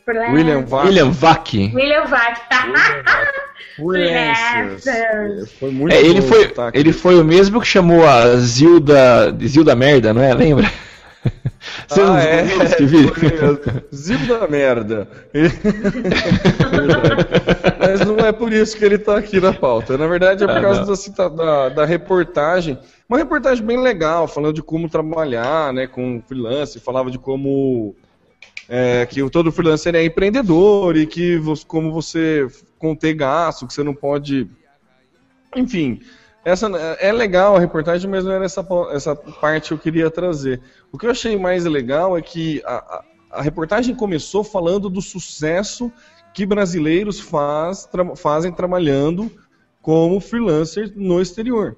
Freelancers. William Vac. William Vac. William Vac. Freelancers. É, Foi muito É, ele, bom foi, ele foi o mesmo que chamou a Zilda de Zilda Merda, não é? Lembra? Você não Ah, é. Zibo da merda. Mas não é por isso que ele tá aqui na pauta. Na verdade é por Ah, causa da, da, da reportagem. Uma reportagem bem legal, falando de como trabalhar né, com freelance, falava de como é, que o- todo freelancer é empreendedor e que como você conter gasto, que você não pode. Enfim, essa é legal a reportagem, mas não era essa, essa parte que eu queria trazer. O que eu achei mais legal é que a, a- a reportagem começou falando do sucesso que brasileiros faz, tra- fazem trabalhando como freelancer no exterior.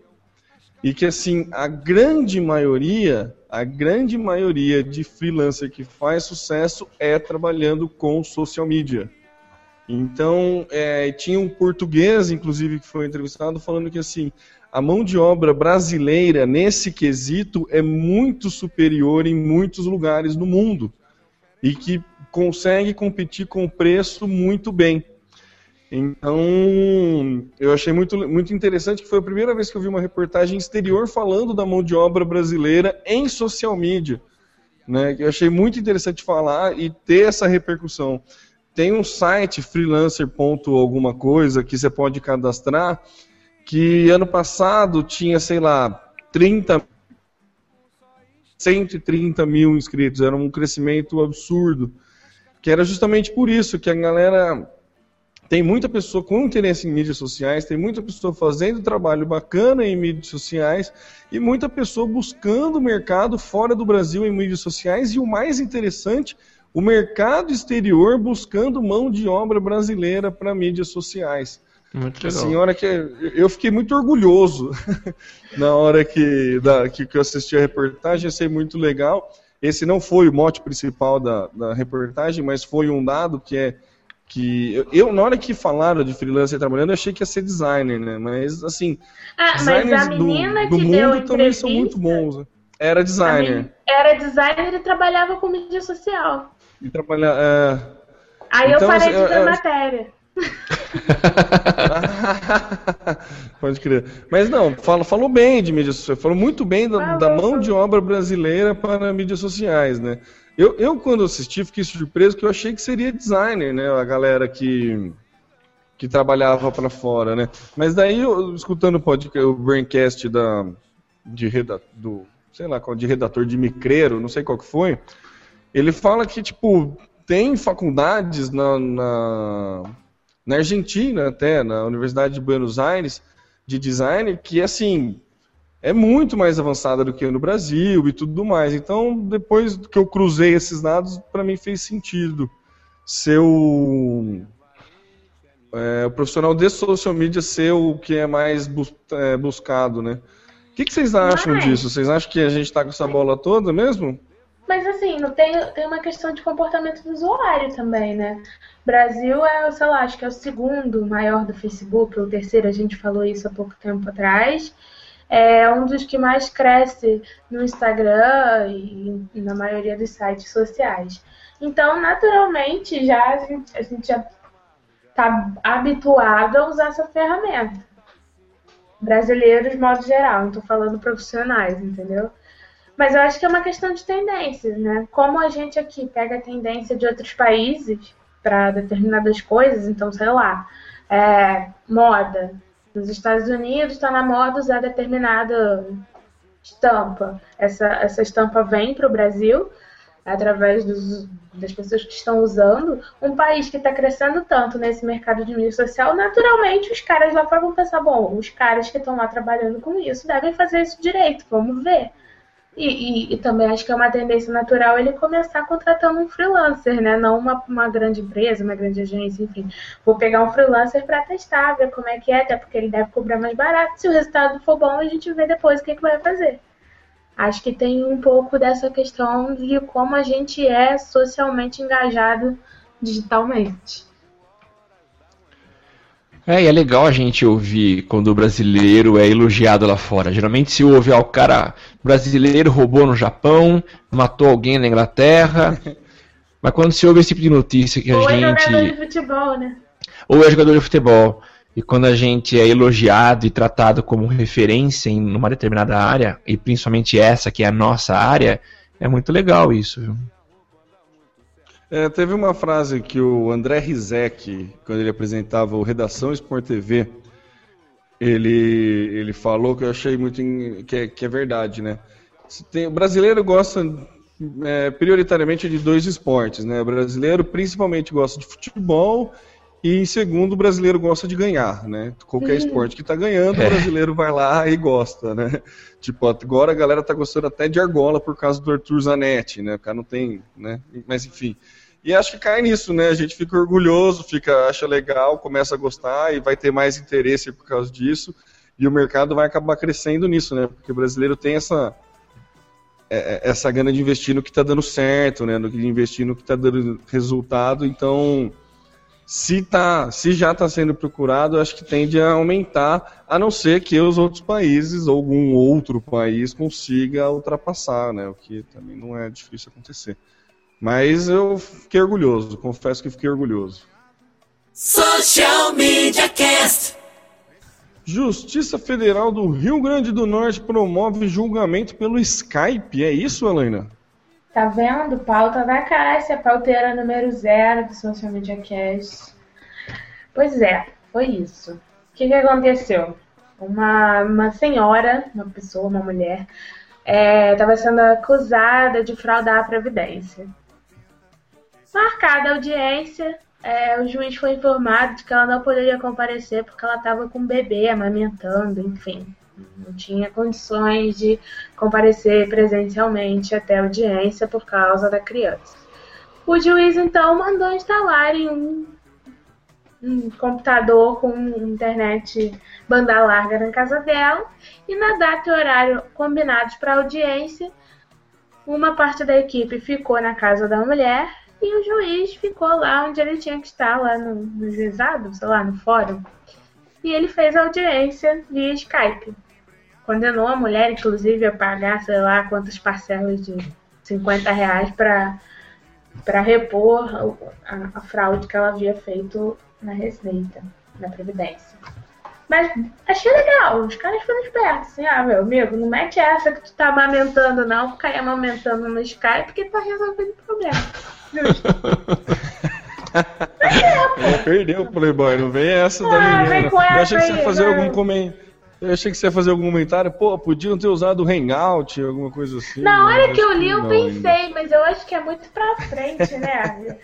E que assim, a grande maioria, a grande maioria de freelancer que faz sucesso é trabalhando com social media. Então, é, tinha um português, inclusive, que foi entrevistado, falando que assim, a mão de obra brasileira, nesse quesito, é muito superior em muitos lugares do mundo. E que consegue competir com preço muito bem. Então, eu achei muito, muito interessante que foi a primeira vez que eu vi uma reportagem exterior falando da mão de obra brasileira em social media. Né? Eu achei muito interessante falar e ter essa repercussão. Tem um site, freelancer. alguma coisa, que você pode cadastrar, que ano passado tinha, sei lá, 30 130 mil inscritos, era um crescimento absurdo. Que era justamente por isso que a galera tem muita pessoa com interesse em mídias sociais, tem muita pessoa fazendo trabalho bacana em mídias sociais e muita pessoa buscando mercado fora do Brasil em mídias sociais e o mais interessante, o mercado exterior buscando mão de obra brasileira para mídias sociais. Muito legal. Assim, a hora que eu fiquei muito orgulhoso na hora que, da, que, que eu assisti a reportagem, achei muito legal. Esse não foi o mote principal da, da reportagem, mas foi um dado que é que eu, na hora que falaram de freelancer trabalhando, eu achei que ia ser designer, né? Mas assim, Ah, mas designers a menina do, do que deu mundo também são muito bons. né? Era designer. era designer e trabalhava com mídia social. E trabalhar. é, Aí Então, eu parei de assim, ver eu- eu- matéria. Pode crer. Mas não, fala, falou bem de mídias sociais, falou muito bem da, da mão de obra brasileira para mídias sociais, né? Eu, eu, quando assisti, fiquei surpreso que eu achei que seria designer, né? A galera que, que trabalhava para fora, né? Mas daí, eu, escutando o podcast, o Braincast da, de, reda, do, sei lá, de redator de Micreiro, não sei qual que foi, ele fala que, tipo, tem faculdades na, na, na Argentina até, na Universidade de Buenos Aires, de design, que, assim, é muito mais avançada do que no Brasil e tudo mais. Então, depois que eu cruzei esses dados, para mim fez sentido ser o, é, o profissional de social media ser o que é mais bus- é, buscado, né? O que, que vocês acham Mas- disso? Vocês acham que a gente está com essa bola toda mesmo? Mas assim, não tem, tem uma questão de comportamento do usuário também, né? Brasil é, sei lá, acho que é o segundo maior do Facebook, ou o terceiro, a gente falou isso há pouco tempo atrás. É um dos que mais cresce no Instagram e na maioria dos sites sociais. Então, naturalmente, já a gente, a gente já está habituado a usar essa ferramenta. Brasileiros, de modo geral, não estou falando profissionais, entendeu? Mas eu acho que é uma questão de tendências, né? Como a gente aqui pega a tendência de outros países para determinadas coisas, então, sei lá, é, moda. Nos Estados Unidos está na moda usar determinada estampa. Essa, essa estampa vem para o Brasil através dos, das pessoas que estão usando. Um país que está crescendo tanto nesse mercado de mídia social, naturalmente os caras lá fora vão pensar, bom, os caras que estão lá trabalhando com isso devem fazer isso direito, vamos ver. E, e- e também acho que é uma tendência natural ele começar contratando um freelancer, né? Não uma, uma grande empresa, uma grande agência, enfim. Vou pegar um freelancer para testar, ver como é que é, até porque ele deve cobrar mais barato. Se o resultado for bom, a gente vê depois o que, que vai fazer. Acho que tem um pouco dessa questão de como a gente é socialmente engajado digitalmente. É, e é legal a gente ouvir quando o brasileiro é elogiado lá fora. Geralmente se ouve, ah, o cara brasileiro roubou no Japão, matou alguém na Inglaterra. Mas quando se ouve esse tipo de notícia que a Ou é jogador de gente. futebol, né? Ou é jogador de futebol. E quando a gente é elogiado e tratado como referência em uma determinada área, e principalmente essa que é a nossa área, é muito legal isso, viu? É, teve uma frase que o André Rizek, quando ele apresentava o Redação Sport TV, ele, ele falou que eu achei muito em- que, é, que é verdade, né? Tem- o brasileiro gosta é, prioritariamente de dois esportes, né? O brasileiro principalmente gosta de futebol e em segundo o brasileiro gosta de ganhar, né? Qualquer esporte que tá ganhando, o brasileiro vai lá e gosta, né? Tipo, agora a galera tá gostando até de argola por causa do Arthur Zanetti, né? O cara não tem, né? Mas enfim. E acho que cai nisso, né? A gente fica orgulhoso, fica, acha legal, começa a gostar e vai ter mais interesse por causa disso. E o mercado vai acabar crescendo nisso, né? Porque o brasileiro tem essa é- é- essa gana de investir no que está dando certo, né? No que de investir no que está dando resultado. Então, se tá, se já está sendo procurado, acho que tende a aumentar, a não ser que os outros países ou algum outro país consiga ultrapassar, né? O que também não é difícil acontecer. Mas eu fiquei orgulhoso, confesso que fiquei orgulhoso. Social Media Cast. Justiça Federal do Rio Grande do Norte promove julgamento pelo Skype. É isso, Helena? Tá vendo? Pauta da Cássia, pauteira número zero do Social Media Cast. Pois é, foi isso. O que, que aconteceu? Uma, uma senhora, uma pessoa, uma mulher, estava sendo acusada de fraudar a Previdência. Marcada a audiência, é, o juiz foi informado de que ela não poderia comparecer porque ela estava com um bebê amamentando, enfim. Não tinha condições de comparecer presencialmente até a audiência por causa da criança. O juiz então mandou instalarem um, um computador com internet banda larga na casa dela e na data e horário combinados para a audiência, uma parte da equipe ficou na casa da mulher E o juiz ficou lá onde ele tinha que estar, lá no, no juizado, sei lá, no fórum. E ele fez a audiência via Skype. Condenou a mulher, inclusive, a pagar, sei lá, quantas parcelas de 50 reais para repor a, a, fraude que ela havia feito na Receita, na Previdência. Mas achei legal, os caras foram espertos, assim, ah, meu amigo, não mete essa que tu tá amamentando, não, fica aí amamentando no Skype, porque tá resolvendo o problema. Justo. é, perdeu o Playboy, não vem essa ah, da menina. Eu achei que você ia fazer algum comentário eu achei que você ia fazer algum comentário, pô, podiam ter usado o Hangout, alguma coisa assim. Na hora que eu li, eu pensei, ainda. mas eu acho que é muito pra frente, né?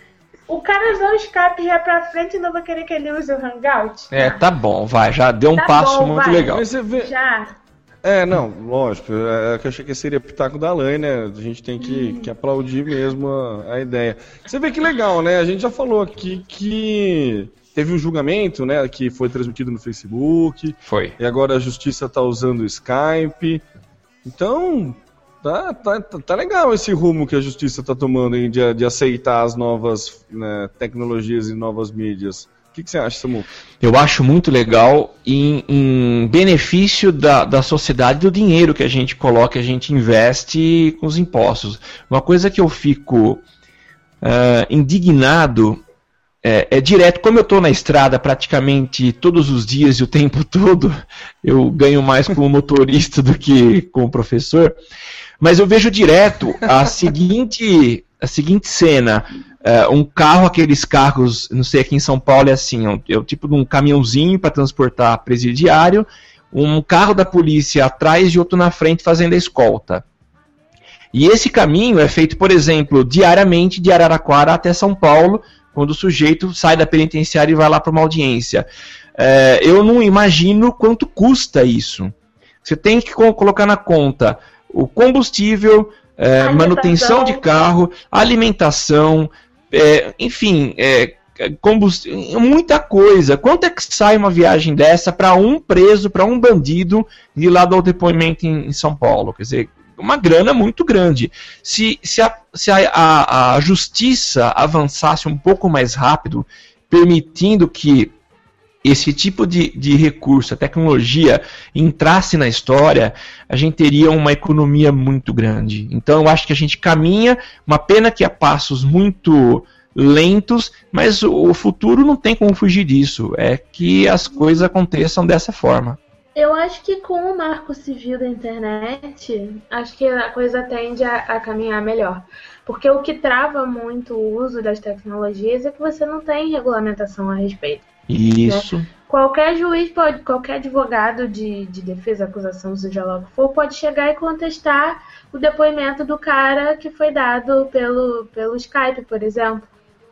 O cara usou o Skype já pra frente e não vai querer que ele use o Hangout? É, tá bom, vai, já deu um tá passo bom, muito vai. legal. Mas você vê... Já. É, não, lógico, é, é que eu achei que seria pitaco da lei, né? A gente tem que, hum. que aplaudir mesmo a, a ideia. Você vê que legal, né? A gente já falou aqui que teve um julgamento, né, que foi transmitido no Facebook. Foi. E agora a justiça está usando o Skype. Então, tá, tá, tá legal esse rumo que a justiça está tomando hein, de, de aceitar as novas né, tecnologias e novas mídias. O que, que, você acha, Samu? Eu acho muito legal em, em benefício da, da sociedade do dinheiro que a gente coloca, a gente investe com os impostos. Uma coisa que eu fico uh, indignado é, é, direto. Como eu estou na estrada praticamente todos os dias e o tempo todo, eu ganho mais como motorista do que como professor. Mas eu vejo direto a seguinte, a seguinte cena: é, um carro, aqueles carros, não sei, aqui em São Paulo é assim, é o tipo de um caminhãozinho para transportar presidiário, um carro da polícia atrás e outro na frente fazendo a escolta. E esse caminho é feito, por exemplo, diariamente de Araraquara até São Paulo, quando o sujeito sai da penitenciária e vai lá para uma audiência. É, eu não imagino quanto custa isso. Você tem que colocar na conta o combustível, é, manutenção de carro, alimentação, é, enfim, é, muita coisa. Quanto é que sai uma viagem dessa para um preso, para um bandido ir lá dar o depoimento em, em São Paulo? Quer dizer, uma grana muito grande. Se, se, a, se a, a, a justiça avançasse um pouco mais rápido, permitindo que esse tipo de, de recurso, a tecnologia, entrasse na história, a gente teria uma economia muito grande. Então eu acho que a gente caminha, uma pena que a passos muito lentos, mas o futuro não tem como fugir disso. É que as coisas aconteçam dessa forma. Eu acho que com o marco civil da internet, acho que a coisa tende a, a, caminhar melhor. Porque o que trava muito o uso das tecnologias é que você não tem regulamentação a respeito. Isso. Né? Qualquer juiz pode, qualquer advogado de, de defesa, acusação, seja lá o que for, pode chegar e contestar o depoimento do cara que foi dado pelo, pelo Skype, por exemplo.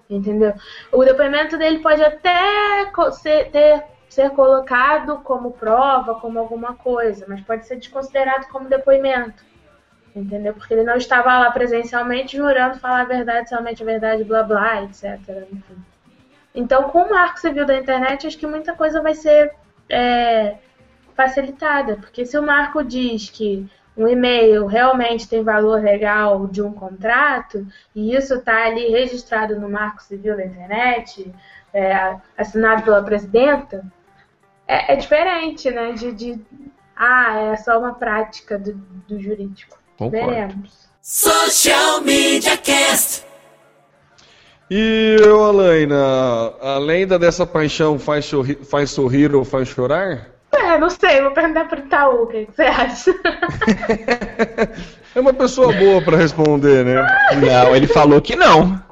Entendeu? O depoimento dele pode até ser, ter ser colocado como prova, como alguma coisa, mas pode ser desconsiderado como depoimento. Entendeu? Porque ele não estava lá presencialmente jurando falar a verdade, somente a verdade, blá blá, etc. Enfim. Então, com o marco civil da internet, acho que muita coisa vai ser é, facilitada. Porque se o marco diz que um e-mail realmente tem valor legal de um contrato, e isso está ali registrado no marco civil da internet, é, assinado pela presidenta, é, é diferente, né? De, de, ah, é só uma prática do, do jurídico. Concordo. Veremos. Social Media Cast. E eu, Alaina, a lenda dessa paixão faz sorrir, faz sorrir ou faz chorar? É, não sei, vou perguntar pro Itaú, o que você acha? é uma pessoa boa para responder, né? Não, ele falou que não.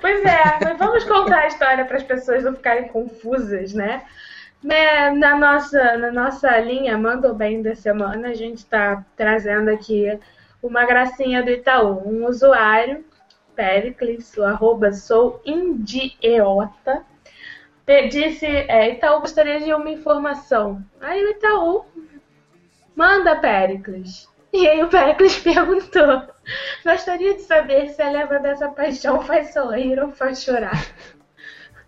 Pois é, mas vamos contar a história para as pessoas não ficarem confusas, né? Né, na, nossa, na nossa linha Manda Bem da semana, a gente está trazendo aqui uma gracinha do Itaú. Um usuário, Pericles, o arroba sou indieota, disse, é, Itaú gostaria de uma informação. Aí o Itaú manda Pericles. E aí o Pericles perguntou, gostaria de saber se a leva dessa paixão faz sorrir ou faz chorar.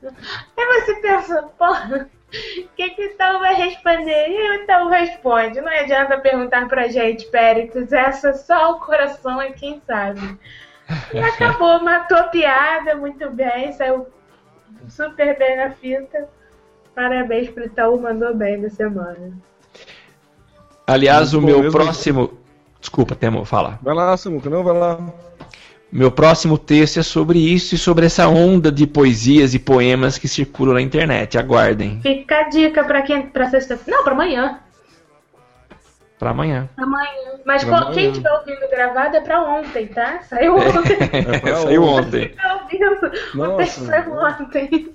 Aí você pensa, porra o que que então vai responder? E então responde. Não adianta perguntar pra gente, Péricles, essa só o coração é quem sabe. E acabou, matou a piada muito bem, saiu super bem na fita. Parabéns pro Itaú, mandou bem da semana. Aliás, o meu próximo. Desculpa, Temo, fala. Vai lá, Samuca, não, vai lá. Meu próximo texto é sobre isso e sobre essa onda de poesias e poemas que circulam na internet. Aguardem. Fica a dica pra quem. pra sexta-feira. Não, pra amanhã. Pra amanhã. Amanhã. Mas Pra qual- quem amanhã. estiver ouvindo gravado é pra ontem, tá? Saiu ontem. pra Saiu ontem. ontem. Tá ouvindo? O saiu ontem.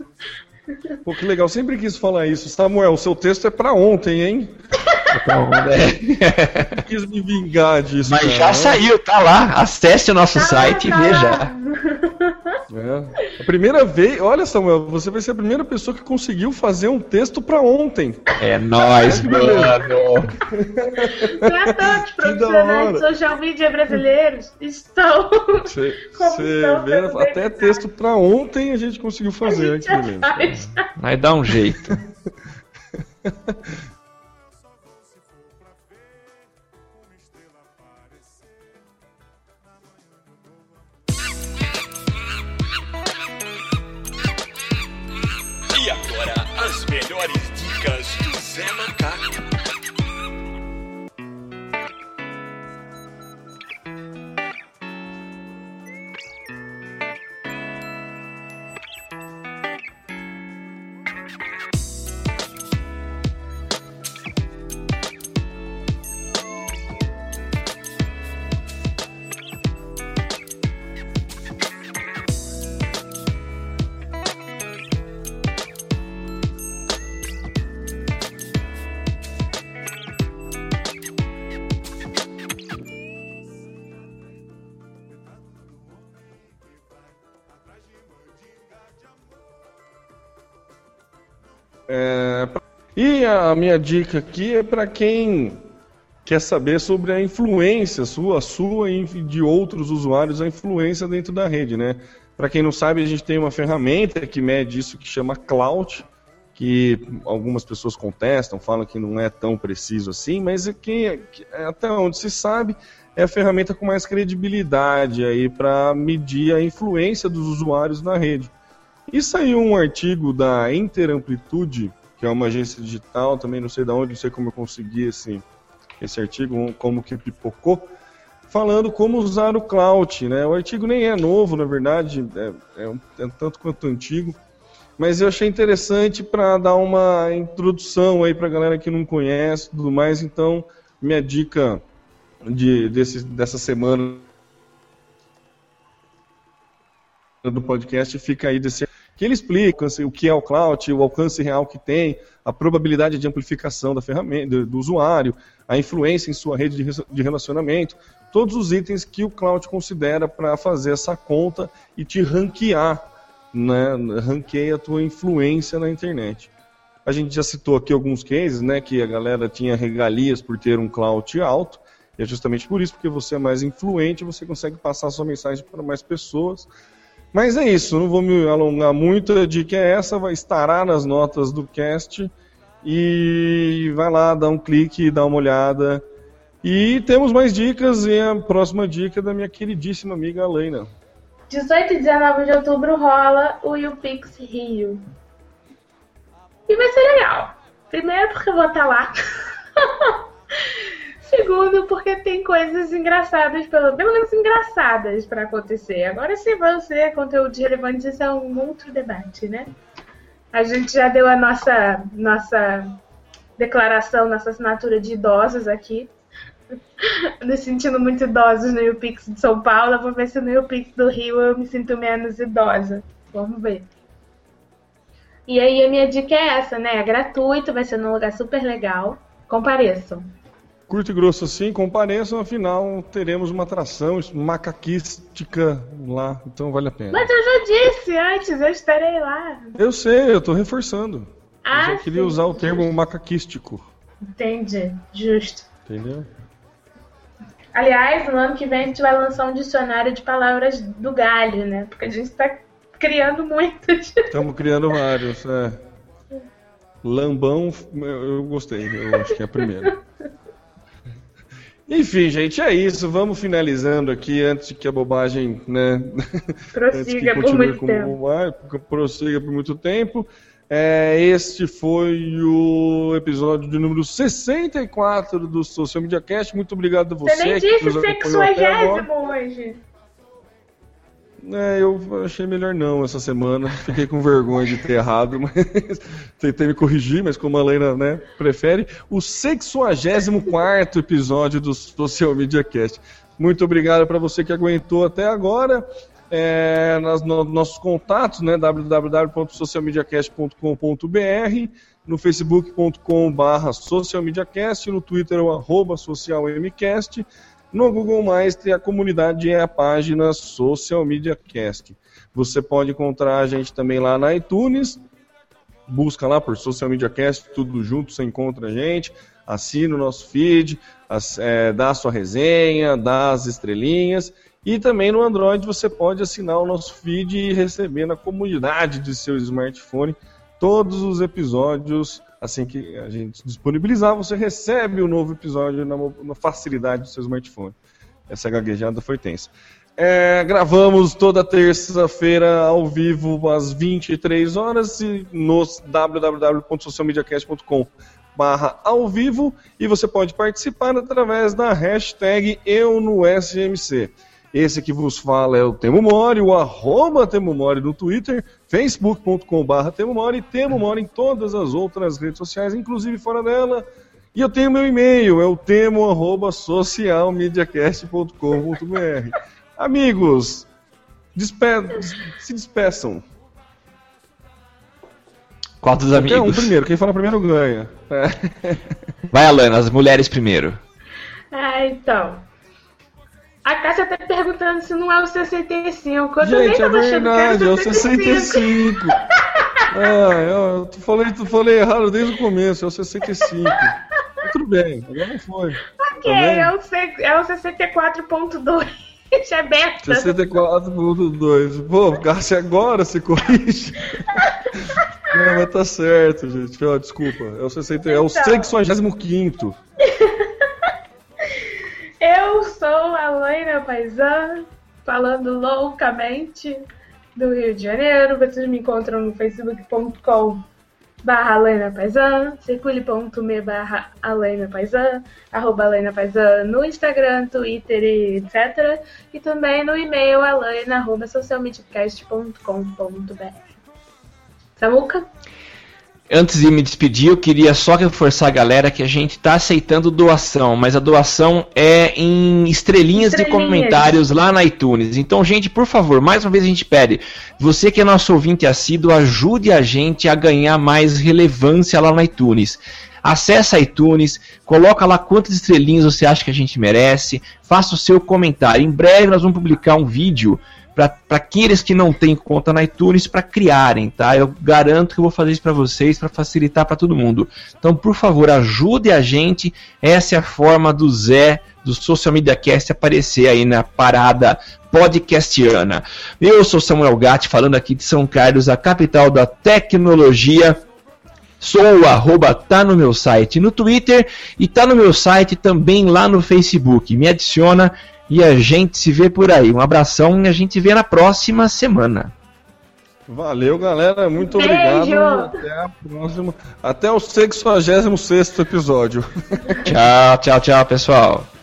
Pô, que legal, sempre quis falar isso. Samuel, o seu texto é pra ontem, hein? Então, é. Quis me vingar disso. Mas cara. já saiu, tá lá. Acesse o nosso site Tá e veja. É. A primeira vez, olha Samuel, você vai ser a primeira pessoa que conseguiu fazer um texto pra ontem. É nóis, mano. Pra todos os profissionais de social media brasileiros estão. Você estão vê, até dedicados. texto pra ontem a gente conseguiu fazer a gente aqui já mesmo. faz. Vai dar um jeito. Melhores dicas do Zé Macaco. E a minha dica aqui é para quem quer saber sobre a influência sua, sua e de outros usuários, a influência dentro da rede, né? Para quem não sabe, a gente tem uma ferramenta que mede isso que chama Cloud, que algumas pessoas contestam, falam que não é tão preciso assim, mas é que, que- até onde se sabe é a ferramenta com mais credibilidade aí para medir a influência dos usuários na rede. E saiu um artigo da Interamplitude, que é uma agência digital, também não sei de onde, não sei como eu consegui esse, esse artigo, como que pipocou, falando como usar o cloud. Né? O artigo nem é novo, na verdade, é, é um, é um tanto quanto antigo, mas eu achei interessante para dar uma introdução aí para a galera que não conhece tudo mais. Então, minha dica de, desse, dessa semana do podcast fica aí desse que ele explica assim, o que é o cloud, o alcance real que tem, a probabilidade de amplificação da ferramenta do, usuário, a influência em sua rede de relacionamento, todos os itens que o cloud considera para fazer essa conta e te ranquear, né, ranqueia a tua influência na internet. A gente já citou aqui alguns cases, né, que a galera tinha regalias por ter um cloud alto, e é justamente por isso, porque você é mais influente, você consegue passar sua mensagem para mais pessoas. Mas é isso, não vou me alongar muito. A dica é essa, vai estará nas notas do cast. E vai lá, dá um clique, dá uma olhada. E temos mais dicas, e a próxima dica é da minha queridíssima amiga Alaina. 18 e 19 de outubro rola o YouPix Rio. E vai ser legal. Primeiro porque eu vou estar lá. Segundo porque tem coisas engraçadas, pelo, menos engraçadas pra acontecer. Agora se vão ser conteúdos relevantes, isso é um outro debate, né? A gente já deu a nossa, nossa declaração, nossa assinatura de idosos aqui. Nos sentindo muito idosos no YouPix de São Paulo. Vou ver se no YouPix do Rio eu me sinto menos idosa. Vamos ver. E aí a minha dica é essa, né? É gratuito, vai ser num lugar super legal. Compareçam. Curto e grosso assim, compareçam, afinal teremos uma atração macaquística lá, então vale a pena. Mas eu já disse antes, eu estarei lá. Eu sei, eu tô reforçando. Eu Ah, só queria sim. usar o termo macaquístico, Entendi, justo. entendeu? Aliás, no ano que vem a gente vai lançar um dicionário de palavras do galho, né? Porque a gente tá criando muitas. Estamos criando vários, é. Lambão, eu eu gostei, eu acho que é a primeira. Enfim, gente, é isso. Vamos finalizando aqui antes que a bobagem, né? Prossiga por muito tempo. Bobagem, prossiga por muito tempo. É, este foi o episódio de número 64 do Social Media Cast. Muito obrigado a você. Você nem disse sexuagésimo hoje. É, eu achei melhor não essa semana. Fiquei com vergonha de ter errado, mas tentei me corrigir, mas como a Lena né, prefere, o 64 episódio do Social Media Cast. Muito obrigado para você que aguentou até agora. É, nas, no, nossos contatos, né, www.socialmediacast.com.br, no facebook.com.br socialmediacast, no twitter o arroba socialmcast, no Google Mais tem a comunidade e a página Social Media Cast. Você pode encontrar a gente também lá na iTunes. Busca lá por Social Media Cast, tudo junto, você encontra a gente. Assina o nosso feed, é, dá a sua resenha, dá as estrelinhas. E também no Android você pode assinar o nosso feed e receber na comunidade de seu smartphone todos os episódios assim que a gente disponibilizar, você recebe o um novo episódio na, na, facilidade do seu smartphone. Essa gaguejada foi tensa. É, gravamos toda terça-feira ao vivo às 23 horas no www.socialmediacast.com barra ao vivo e você pode participar através da hashtag eu no SMC. Esse que vos fala é o Temo Mori, o arroba Temo Mori no Twitter, facebook.com.br Temo Mori, Temo Mori em todas as outras redes sociais, inclusive fora dela. E eu tenho meu e-mail, é o temo arroba socialmediacast.com.br. Amigos, despe se despeçam. Quantos amigos? um primeiro, quem fala primeiro ganha. É. Vai, Alana, as mulheres primeiro. Ah, então. A Cássia tá perguntando se não é o 65. Eu Gente, é verdade, é o 65. ah, eu falei, tu falei errado desde o começo, é o 65. Mas tudo bem, agora não foi. Ok, tá é, o, é o 64.2. É beta. 64.2. Pô, Cássia agora se corrige. não, mas tá certo, gente. desculpa. É o, 60, então. é o 65. Eu sou a Laina Paisan, falando loucamente do Rio de Janeiro. Vocês me encontram no facebook.com barra Alena Paisan, circule.me barra Alena Paisan, arroba Alena Paisan no Instagram, Twitter e etc. E também no e-mail alena arroba. Samuca? Antes de me despedir, eu queria só reforçar a galera que a gente está aceitando doação, mas a doação é em estrelinhas, estrelinhas, de comentários lá na iTunes. Então, gente, por favor, mais uma vez a gente pede, você que é nosso ouvinte assíduo, ajude a gente a ganhar mais relevância lá na iTunes. Acesse a iTunes, coloca lá quantas estrelinhas você acha que a gente merece, faça o seu comentário. Em breve nós vamos publicar um vídeo para aqueles que não têm conta na iTunes para criarem, tá? Eu garanto que eu vou fazer isso para vocês para facilitar para todo mundo. Então, por favor, ajude a gente. Essa é a forma do Zé do Social Media Cast aparecer aí na parada podcastiana. Eu sou Samuel Gatti, falando aqui de São Carlos, a capital da tecnologia. Sou o arroba, tá no meu site no Twitter e tá no meu site também lá no Facebook. Me adiciona e a gente se vê por aí. Um abração e a gente vê na próxima semana. Valeu, galera. Muito Beijo. obrigado. Até a próxima. Até o 66 episódio. tchau, tchau, tchau, pessoal.